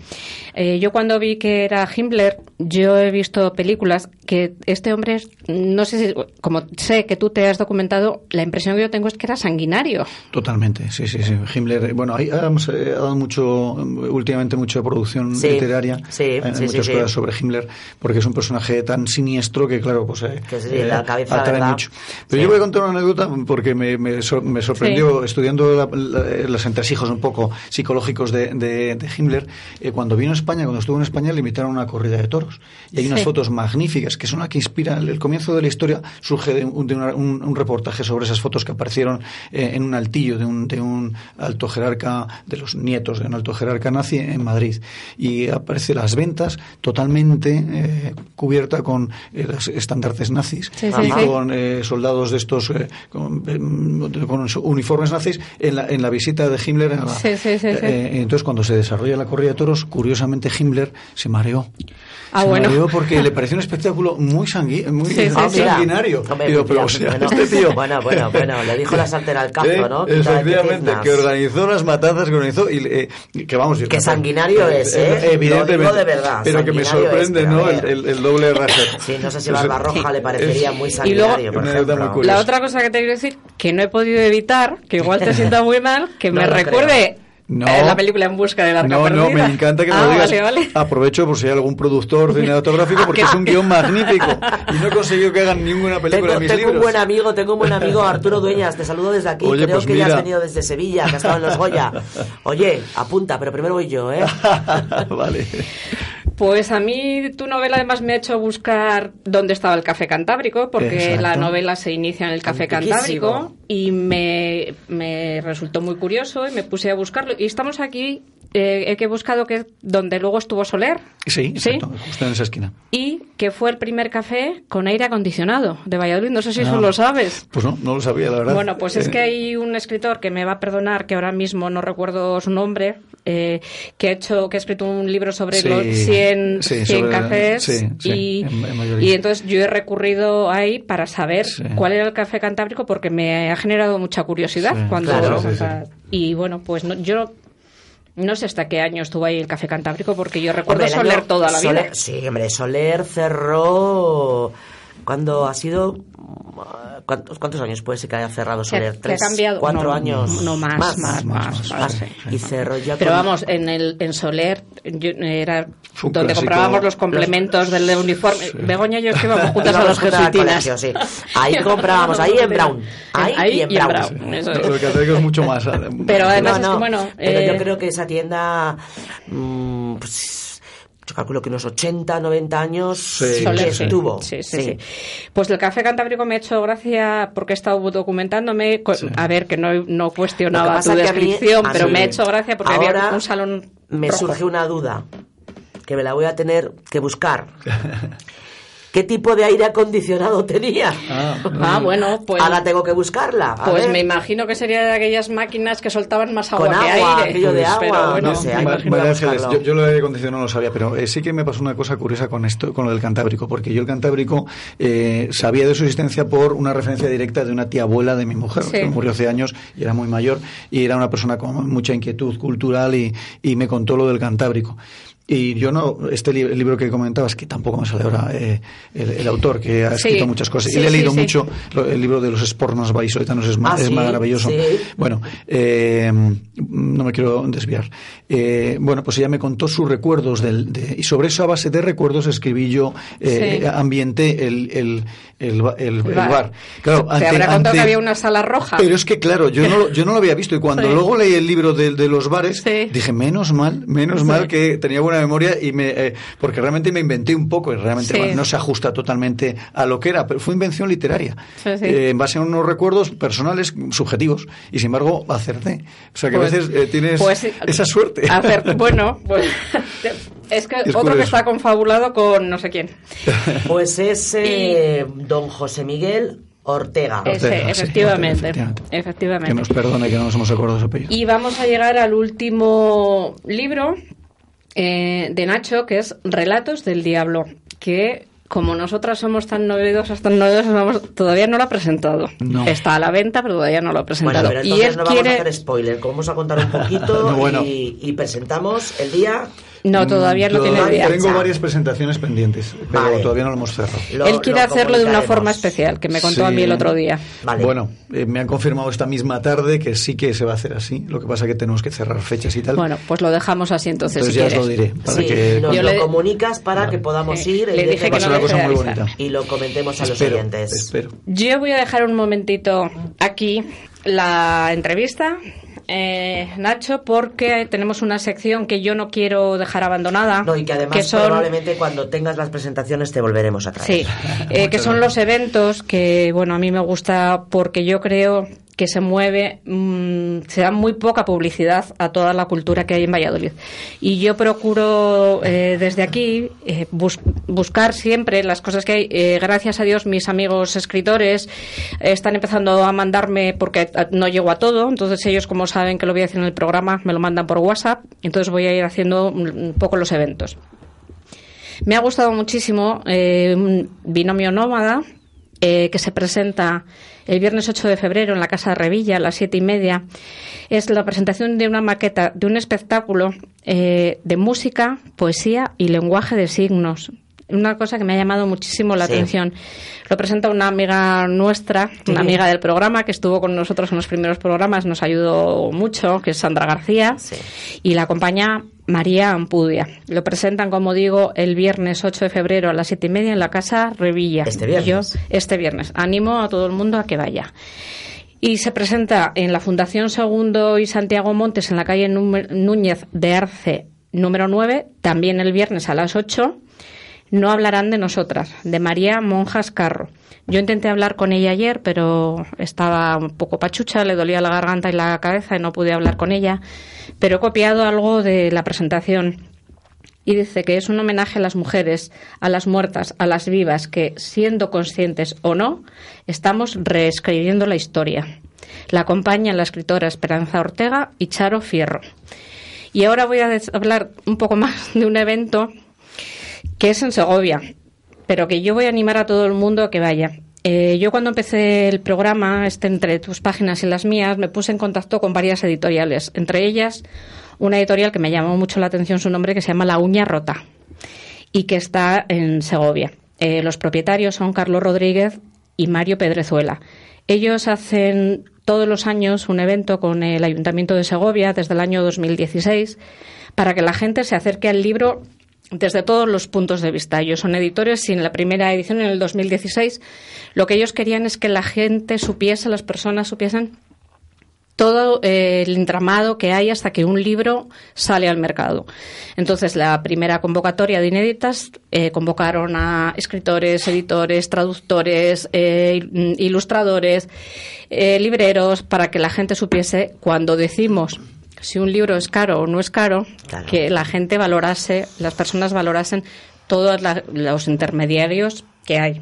Yo cuando vi que era Himmler, yo he visto películas que este hombre, no sé si, como sé que tú te has documentado, la impresión que yo tengo es que era sanguinario. Totalmente, sí, sí, sí. Himmler, bueno, ahí hemos eh, dado mucho, eh, últimamente mucho de producción Sí, literaria. sí, hay sí, muchas sí, cosas sí. sobre Himmler, porque es un personaje tan siniestro que, claro, pues eh, Que sí, la cabeza, atrae ¿verdad? mucho. Pero Sí. yo voy a contar una anécdota porque me, me sor- me sorprendió estudiando la- la- los entresijos un poco psicológicos de, de- de Himmler. eh, cuando vino a España, cuando estuvo en España, le invitaron a una corrida de toros. Y hay unas Sí. fotos magníficas que son las que inspiran. El, el comienzo de la historia surge de, un, de una- un- un reportaje sobre esas fotos que aparecieron eh, en un altillo de un, de un alto jerarca, de los nietos de un alto jerarca nazi en Madrid. Y aparece las ventas totalmente eh, cubierta con eh, los estandartes nazis Sí, sí, y sí. con eh, soldados de estos eh, con, con uniformes nazis en la, en la visita de Himmler. a la- entonces, cuando se desarrolla la corrida de toros, curiosamente Himmler se mareó. Ah, se bueno. mareó porque le pareció un espectáculo muy, sangui muy Sí, sí, Ah, sí. sanguinario. Hombre, Digo, pero, o sea, bueno, este tío... bueno, bueno, bueno, le dijo la sartén al cazo, Eh, *laughs* ¿no? Efectivamente, que organizó las matanzas, que organizó y eh, que vamos... Que sanguinario es, ¿eh? Evidentemente. Lo digo de verdad, Pero que me sanguinario sorprende, es, ¿no? El, ver. el- el doble rajer. Sí, no sé si Entonces, Barbarroja le parecería es- muy Y luego- sanguinario, por ejemplo. La otra cosa que te quiero decir, que no he podido evitar, que igual te sienta muy mal, que *laughs* No me lo recuerde No. eh, la película En busca del arca No, no, perdida. me encanta que me ah, lo digas. Vale, vale. Aprovecho por si hay algún productor *laughs* cinematográfico porque es un guion magnífico y no he conseguido que hagan ninguna película Tengo, de mis tengo un libros. buen amigo, tengo un buen amigo, Arturo Dueñas, te saludo desde aquí. Oye, Creo pues que ya has mira. venido desde Sevilla, que has estado en los Goya. *laughs* Oye, apunta, pero primero voy yo, ¿eh? *laughs* vale. Pues a mí tu novela además me ha hecho buscar dónde estaba el café cantábrico, porque Exacto. la novela se inicia en el café cantábrico y me, me resultó muy curioso y me puse a buscarlo. Y estamos aquí, eh, he que he buscado que es donde luego estuvo Soler. Sí, exacto, justo en esa esquina. Y que fue el primer café con aire acondicionado de Valladolid. No sé si eso Ah. lo sabes. Pues no, no lo sabía, la verdad. Bueno, pues es Eh, que hay un escritor que me va a perdonar, que ahora mismo no recuerdo su nombre, eh, que ha hecho, que ha escrito un libro sobre Sí, los 100, sí, 100 sobre- cafés sí, sí, y, en- en y entonces yo he recurrido ahí para saber Sí. cuál era el café cantábrico porque me ha generado mucha curiosidad Sí, cuando claro. Sí, sí, sí. y bueno, pues no, yo no sé hasta qué año estuvo ahí el café cantábrico porque yo recuerdo Hombre, Soler año- toda la vida. Soler- Sí, hombre, Soler cerró cuando ha sido... ¿Cuántos, cuántos años puede ser que haya cerrado Soler? ¿Tres? cambiado. ¿Cuatro No, años? no, más, más, más, más. Y cerró ya Pero con- vamos, en el en Soler yo- era donde clásico. comprábamos los complementos del uniforme. Begoña y yo íbamos *laughs* juntas a las colegio, sí. Ahí *laughs* comprábamos, ahí en Brown. Ahí, y en Brown. eso Lo es. que hace que es mucho más. Pero además No, es no, que, bueno, pero eh, yo creo que esa tienda, mm, pues, yo calculo que unos 80, 90 años Sí, que sí. estuvo. Sí, sí, sí. Pues el café cantábrico me ha hecho gracia porque he estado documentándome. A ver, que no, no cuestionaba tu mí- descripción, pero me ha hecho gracia porque ahora había un salón. Me rojo. surge una duda que me la voy a tener que buscar. *laughs* ¿Qué tipo de aire acondicionado tenía? *laughs* Ah, bueno, pues. Ahora tengo que buscarla. a Pues ver. me imagino que sería de aquellas máquinas que soltaban más agua Con que agua, aire. aquello de Pues, agua, pero bueno, no sé, hay Ma- que María Ángeles, yo, yo lo de aire acondicionado no lo sabía, pero eh, sí que me pasó una cosa curiosa con esto, con lo del Cantábrico, porque yo el Cantábrico eh, sabía de su existencia por una referencia directa de una tía abuela de mi mujer, Sí. que murió hace años y era muy mayor, y era una persona con mucha inquietud cultural y, y me contó lo del Cantábrico. Y yo no, este li- el libro que comentabas, que tampoco me sale ahora eh, el, el autor, que ha Sí. escrito muchas cosas, Sí, y le he leído sí. mucho lo- el libro de los espornos vallisoletanos, es, Ah, es maravilloso. Bueno, eh, no me quiero desviar. Eh, bueno, pues ella me contó sus recuerdos del, de- y sobre esa base de recuerdos escribí yo, eh, ambienté el, el, el, el- el Bar. Claro, Te ante- habrá contado ante- que había una sala roja. Pero es que, claro, yo no, lo- yo no lo había visto y cuando Sí. luego leí el libro de, de los bares, Sí. dije, menos mal, menos Sí. mal que tenía buena memoria y me, eh, porque realmente me inventé un poco y realmente bueno, no se ajusta totalmente a lo que era, pero fue invención literaria, eh, en base a unos recuerdos personales, subjetivos, y sin embargo acerté. O sea que Pues- a veces eh, tienes pues, esa suerte. Hacer, *laughs* bueno, pues *laughs* es que Es otro curioso. que está confabulado con no sé quién. *laughs* Pues es eh, don José Miguel Ortega. Ese, Ortega, sí, efectivamente, efectivamente. efectivamente. Que nos perdone que no nos hemos acordado de su apellido. Y vamos a llegar al último libro eh, de Nacho, que es Relatos del Diablo, que como nosotras somos tan novedosas, tan novedosas, vamos, todavía no lo ha presentado. No. Está a la venta, pero todavía no lo ha Bueno, presentado. pero y entonces él no vamos a quiere... hacer spoiler, vamos a contar un *laughs* poquito No, bueno. y, y presentamos el día. No, todavía no tiene día. Tengo varias presentaciones pendientes, pero Vale. todavía no lo hemos cerrado. Lo- él quiere lo hacerlo de una forma especial, que me contó a mí el otro día. Vale. Bueno, eh, me han confirmado esta misma tarde que sí que se va a hacer así. Lo que pasa es que tenemos que cerrar fechas y tal. Bueno, pues lo dejamos así entonces, Entonces si ya os lo diré. Para Sí, que nos Yo lo le- comunicas para que podamos Sí, ir le dije que no una cosa muy bonita. y lo comentemos a los oyentes. espero. Yo voy a dejar un momentito aquí la entrevista, eh, Nacho, porque tenemos una sección que yo no quiero dejar abandonada. No, y que además son, probablemente cuando tengas las presentaciones te volveremos a traer. Sí, eh, que son los eventos que, bueno, a mí me gusta porque yo creo que se mueve, mm, se da muy poca publicidad a toda la cultura que hay en Valladolid. Y yo procuro eh, desde aquí eh, bus- buscar siempre las cosas que hay. Eh, gracias a Dios, mis amigos escritores están empezando a mandarme, porque no llego a todo, entonces ellos, como saben que lo voy a hacer en el programa, me lo mandan por WhatsApp, entonces voy a ir haciendo un poco los eventos. Me ha gustado muchísimo un binomio nómada que se presenta el viernes 8 de febrero en la Casa de Revilla a las siete y media. Es la presentación de una maqueta de un espectáculo eh, de música, poesía y lenguaje de signos. Una cosa que me ha llamado muchísimo la Sí. atención. Lo presenta una amiga nuestra, una amiga del programa que estuvo con nosotros en los primeros programas, nos ayudó mucho, que es Sandra García Sí. y la acompaña María Ampudia. Lo presentan, como digo, el viernes 8 de febrero a las siete y media en la Casa Revilla. Este viernes. Yo, este viernes. Animo a todo el mundo a que vaya. Y se presenta en la Fundación Segundo y Santiago Montes, en la calle Núñez de Arce, número 9, también el viernes a las 8. No hablarán de nosotras, de María Monjas Carro. Yo intenté hablar con ella ayer, pero estaba un poco pachucha, le dolía la garganta y la cabeza y no pude hablar con ella. Pero he copiado algo de la presentación y dice que es un homenaje a las mujeres, a las muertas, a las vivas, que, siendo conscientes o no, estamos reescribiendo la historia. La acompañan la escritora Esperanza Ortega y Charo Fierro. Y ahora voy a hablar un poco más de un evento que es en Segovia, pero que yo voy a animar a todo el mundo a que vaya. Eh, yo cuando empecé el programa, este entre tus páginas y las mías, me puse en contacto con varias editoriales, entre ellas una editorial que me llamó mucho la atención su nombre, que se llama La Uña Rota, y que está en Segovia. Eh, los propietarios son Carlos Rodríguez y Mario Pedrezuela. Ellos hacen todos los años un evento con el Ayuntamiento de Segovia desde el año 2016 para que la gente se acerque al libro desde todos los puntos de vista. Ellos son editores y en la primera edición, en el 2016, lo que ellos querían es que la gente supiese, las personas supiesen todo eh, el entramado que hay hasta que un libro sale al mercado. Entonces, la primera convocatoria de inéditas eh, convocaron a escritores, editores, traductores, eh, il- ilustradores, eh, libreros, para que la gente supiese cuando decimos si un libro es caro o no es caro, Claro. que la gente valorase, las personas valorasen todos los intermediarios que hay.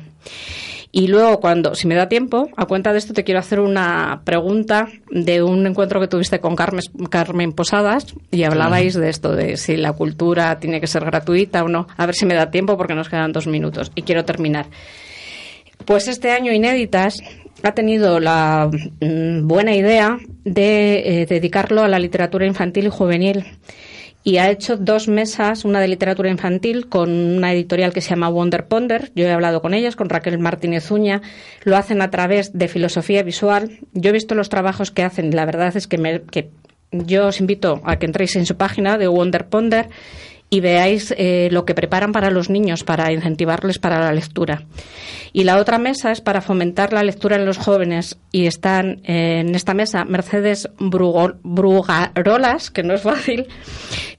Y luego, cuando, si me da tiempo, a cuenta de esto te quiero hacer una pregunta de un encuentro que tuviste con Carmen, Carmen Posadas y hablabais de esto, de si la cultura tiene que ser gratuita o no. A ver si me da tiempo porque nos quedan dos minutos y quiero terminar. Pues este año Inéditas ha tenido la mm, buena idea de eh, dedicarlo a la literatura infantil y juvenil y ha hecho dos mesas, una de literatura infantil con una editorial que se llama Wonder Ponder. Yo he hablado con ellas, con Raquel Martínez Uña. Lo hacen a través de filosofía visual. Yo he visto los trabajos que hacen la verdad es que, me, que yo os invito a que entréis en su página de Wonder Ponder y veáis eh, lo que preparan para los niños, para incentivarles para la lectura. Y la otra mesa es para fomentar la lectura en los jóvenes y están eh, en esta mesa Mercedes Brugarolas, que no es fácil,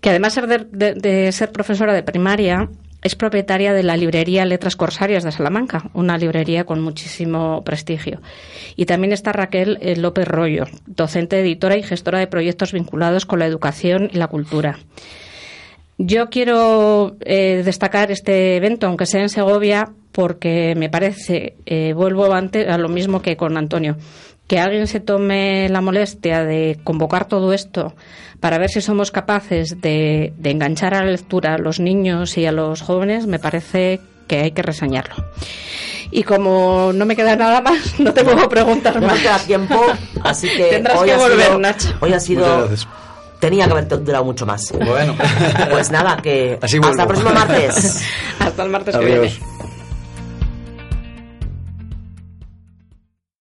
que además de, ser profesora de primaria, es propietaria de la librería Letras Corsarias de Salamanca, una librería con muchísimo prestigio. Y también está Raquel eh, López Rollo, docente, editora y gestora de proyectos vinculados con la educación y la cultura. Yo quiero eh, destacar este evento, aunque sea en Segovia, porque me parece, eh, vuelvo antes a lo mismo que con Antonio, que alguien se tome la molestia de convocar todo esto para ver si somos capaces de, enganchar a la lectura a los niños y a los jóvenes, me parece que hay que reseñarlo. Y como no me queda nada más, no te puedo preguntar más. No queda tiempo, así que tendrás que volver, Nacho. Hoy ha sido tenía que haber durado mucho más. Bueno. Pues nada, que hasta el próximo martes. *laughs* hasta el martes que viene.